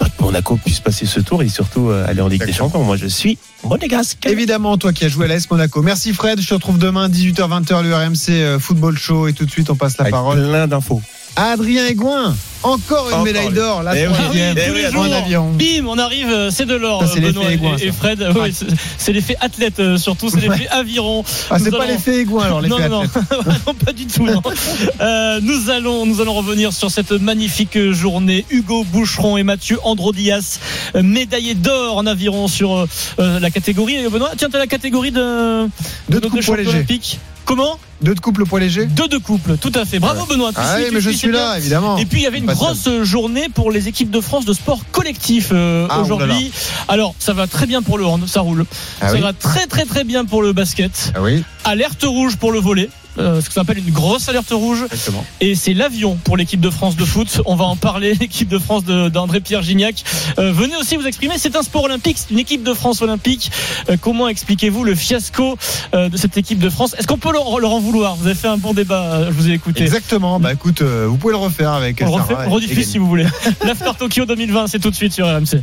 bah, Monaco puisse passer ce tour et surtout euh, aller en Ligue des. Champions. Moi, je suis monégasque. Évidemment, toi qui as joué à l'AS Monaco. Merci Fred. Je te retrouve demain, 18h-20h, l'URMC euh, Football Show. Et tout de suite, on passe la Avec parole plein d'infos. à Adrien Aigouin. Encore une Encore médaille d'or, la Eh oui, eh oui, en jours. avion. Bim, on arrive, euh, c'est de l'or, euh, l'effet Benoît et, et ça. Fred. Ouais, c'est- c'est l'effet athlète euh, surtout, c'est l'effet aviron. Ah, c'est pas allons- l'effet Aigouin alors, Non, l'effet non, athlète. non, pas du tout. non. Euh, nous allons, nous allons revenir sur cette magnifique journée. Hugo Boucheron et Mathieu Androdias, médaillés d'or en aviron sur euh, la catégorie. Et Benoît, tiens, t'as la catégorie de, Deux de couple poids champion léger. olympique. Comment? Deux de couple poids léger. Deux de couple, tout à fait. Bravo Benoît. tu Ah oui, mais je suis, là, bien. évidemment. Et puis il y avait une de grosse journée pour les équipes de France de sport collectif euh, Ah, aujourd'hui. Alors ça va très bien pour le hand, ça roule. Ah ça oui. va très très très bien pour le basket. Ah oui, Alerte rouge pour le volet. Euh, ce que ça s'appelle une grosse alerte rouge exactement. et c'est l'avion pour l'équipe de France de foot. On va en parler, l'équipe de France de- d'André Pierre Gignac. Euh, venez aussi vous exprimer. C'est un sport olympique, c'est une équipe de France olympique. Euh, comment expliquez-vous le fiasco euh, de cette équipe de France? Est-ce qu'on peut leur, leur en vouloir? Vous avez fait un bon débat. Je vous ai écouté. Exactement. Bah écoute, vous pouvez le refaire avec. On le refait, on rediffuse si vous voulez. L'After Tokyo 2020, c'est tout de suite sur RMC.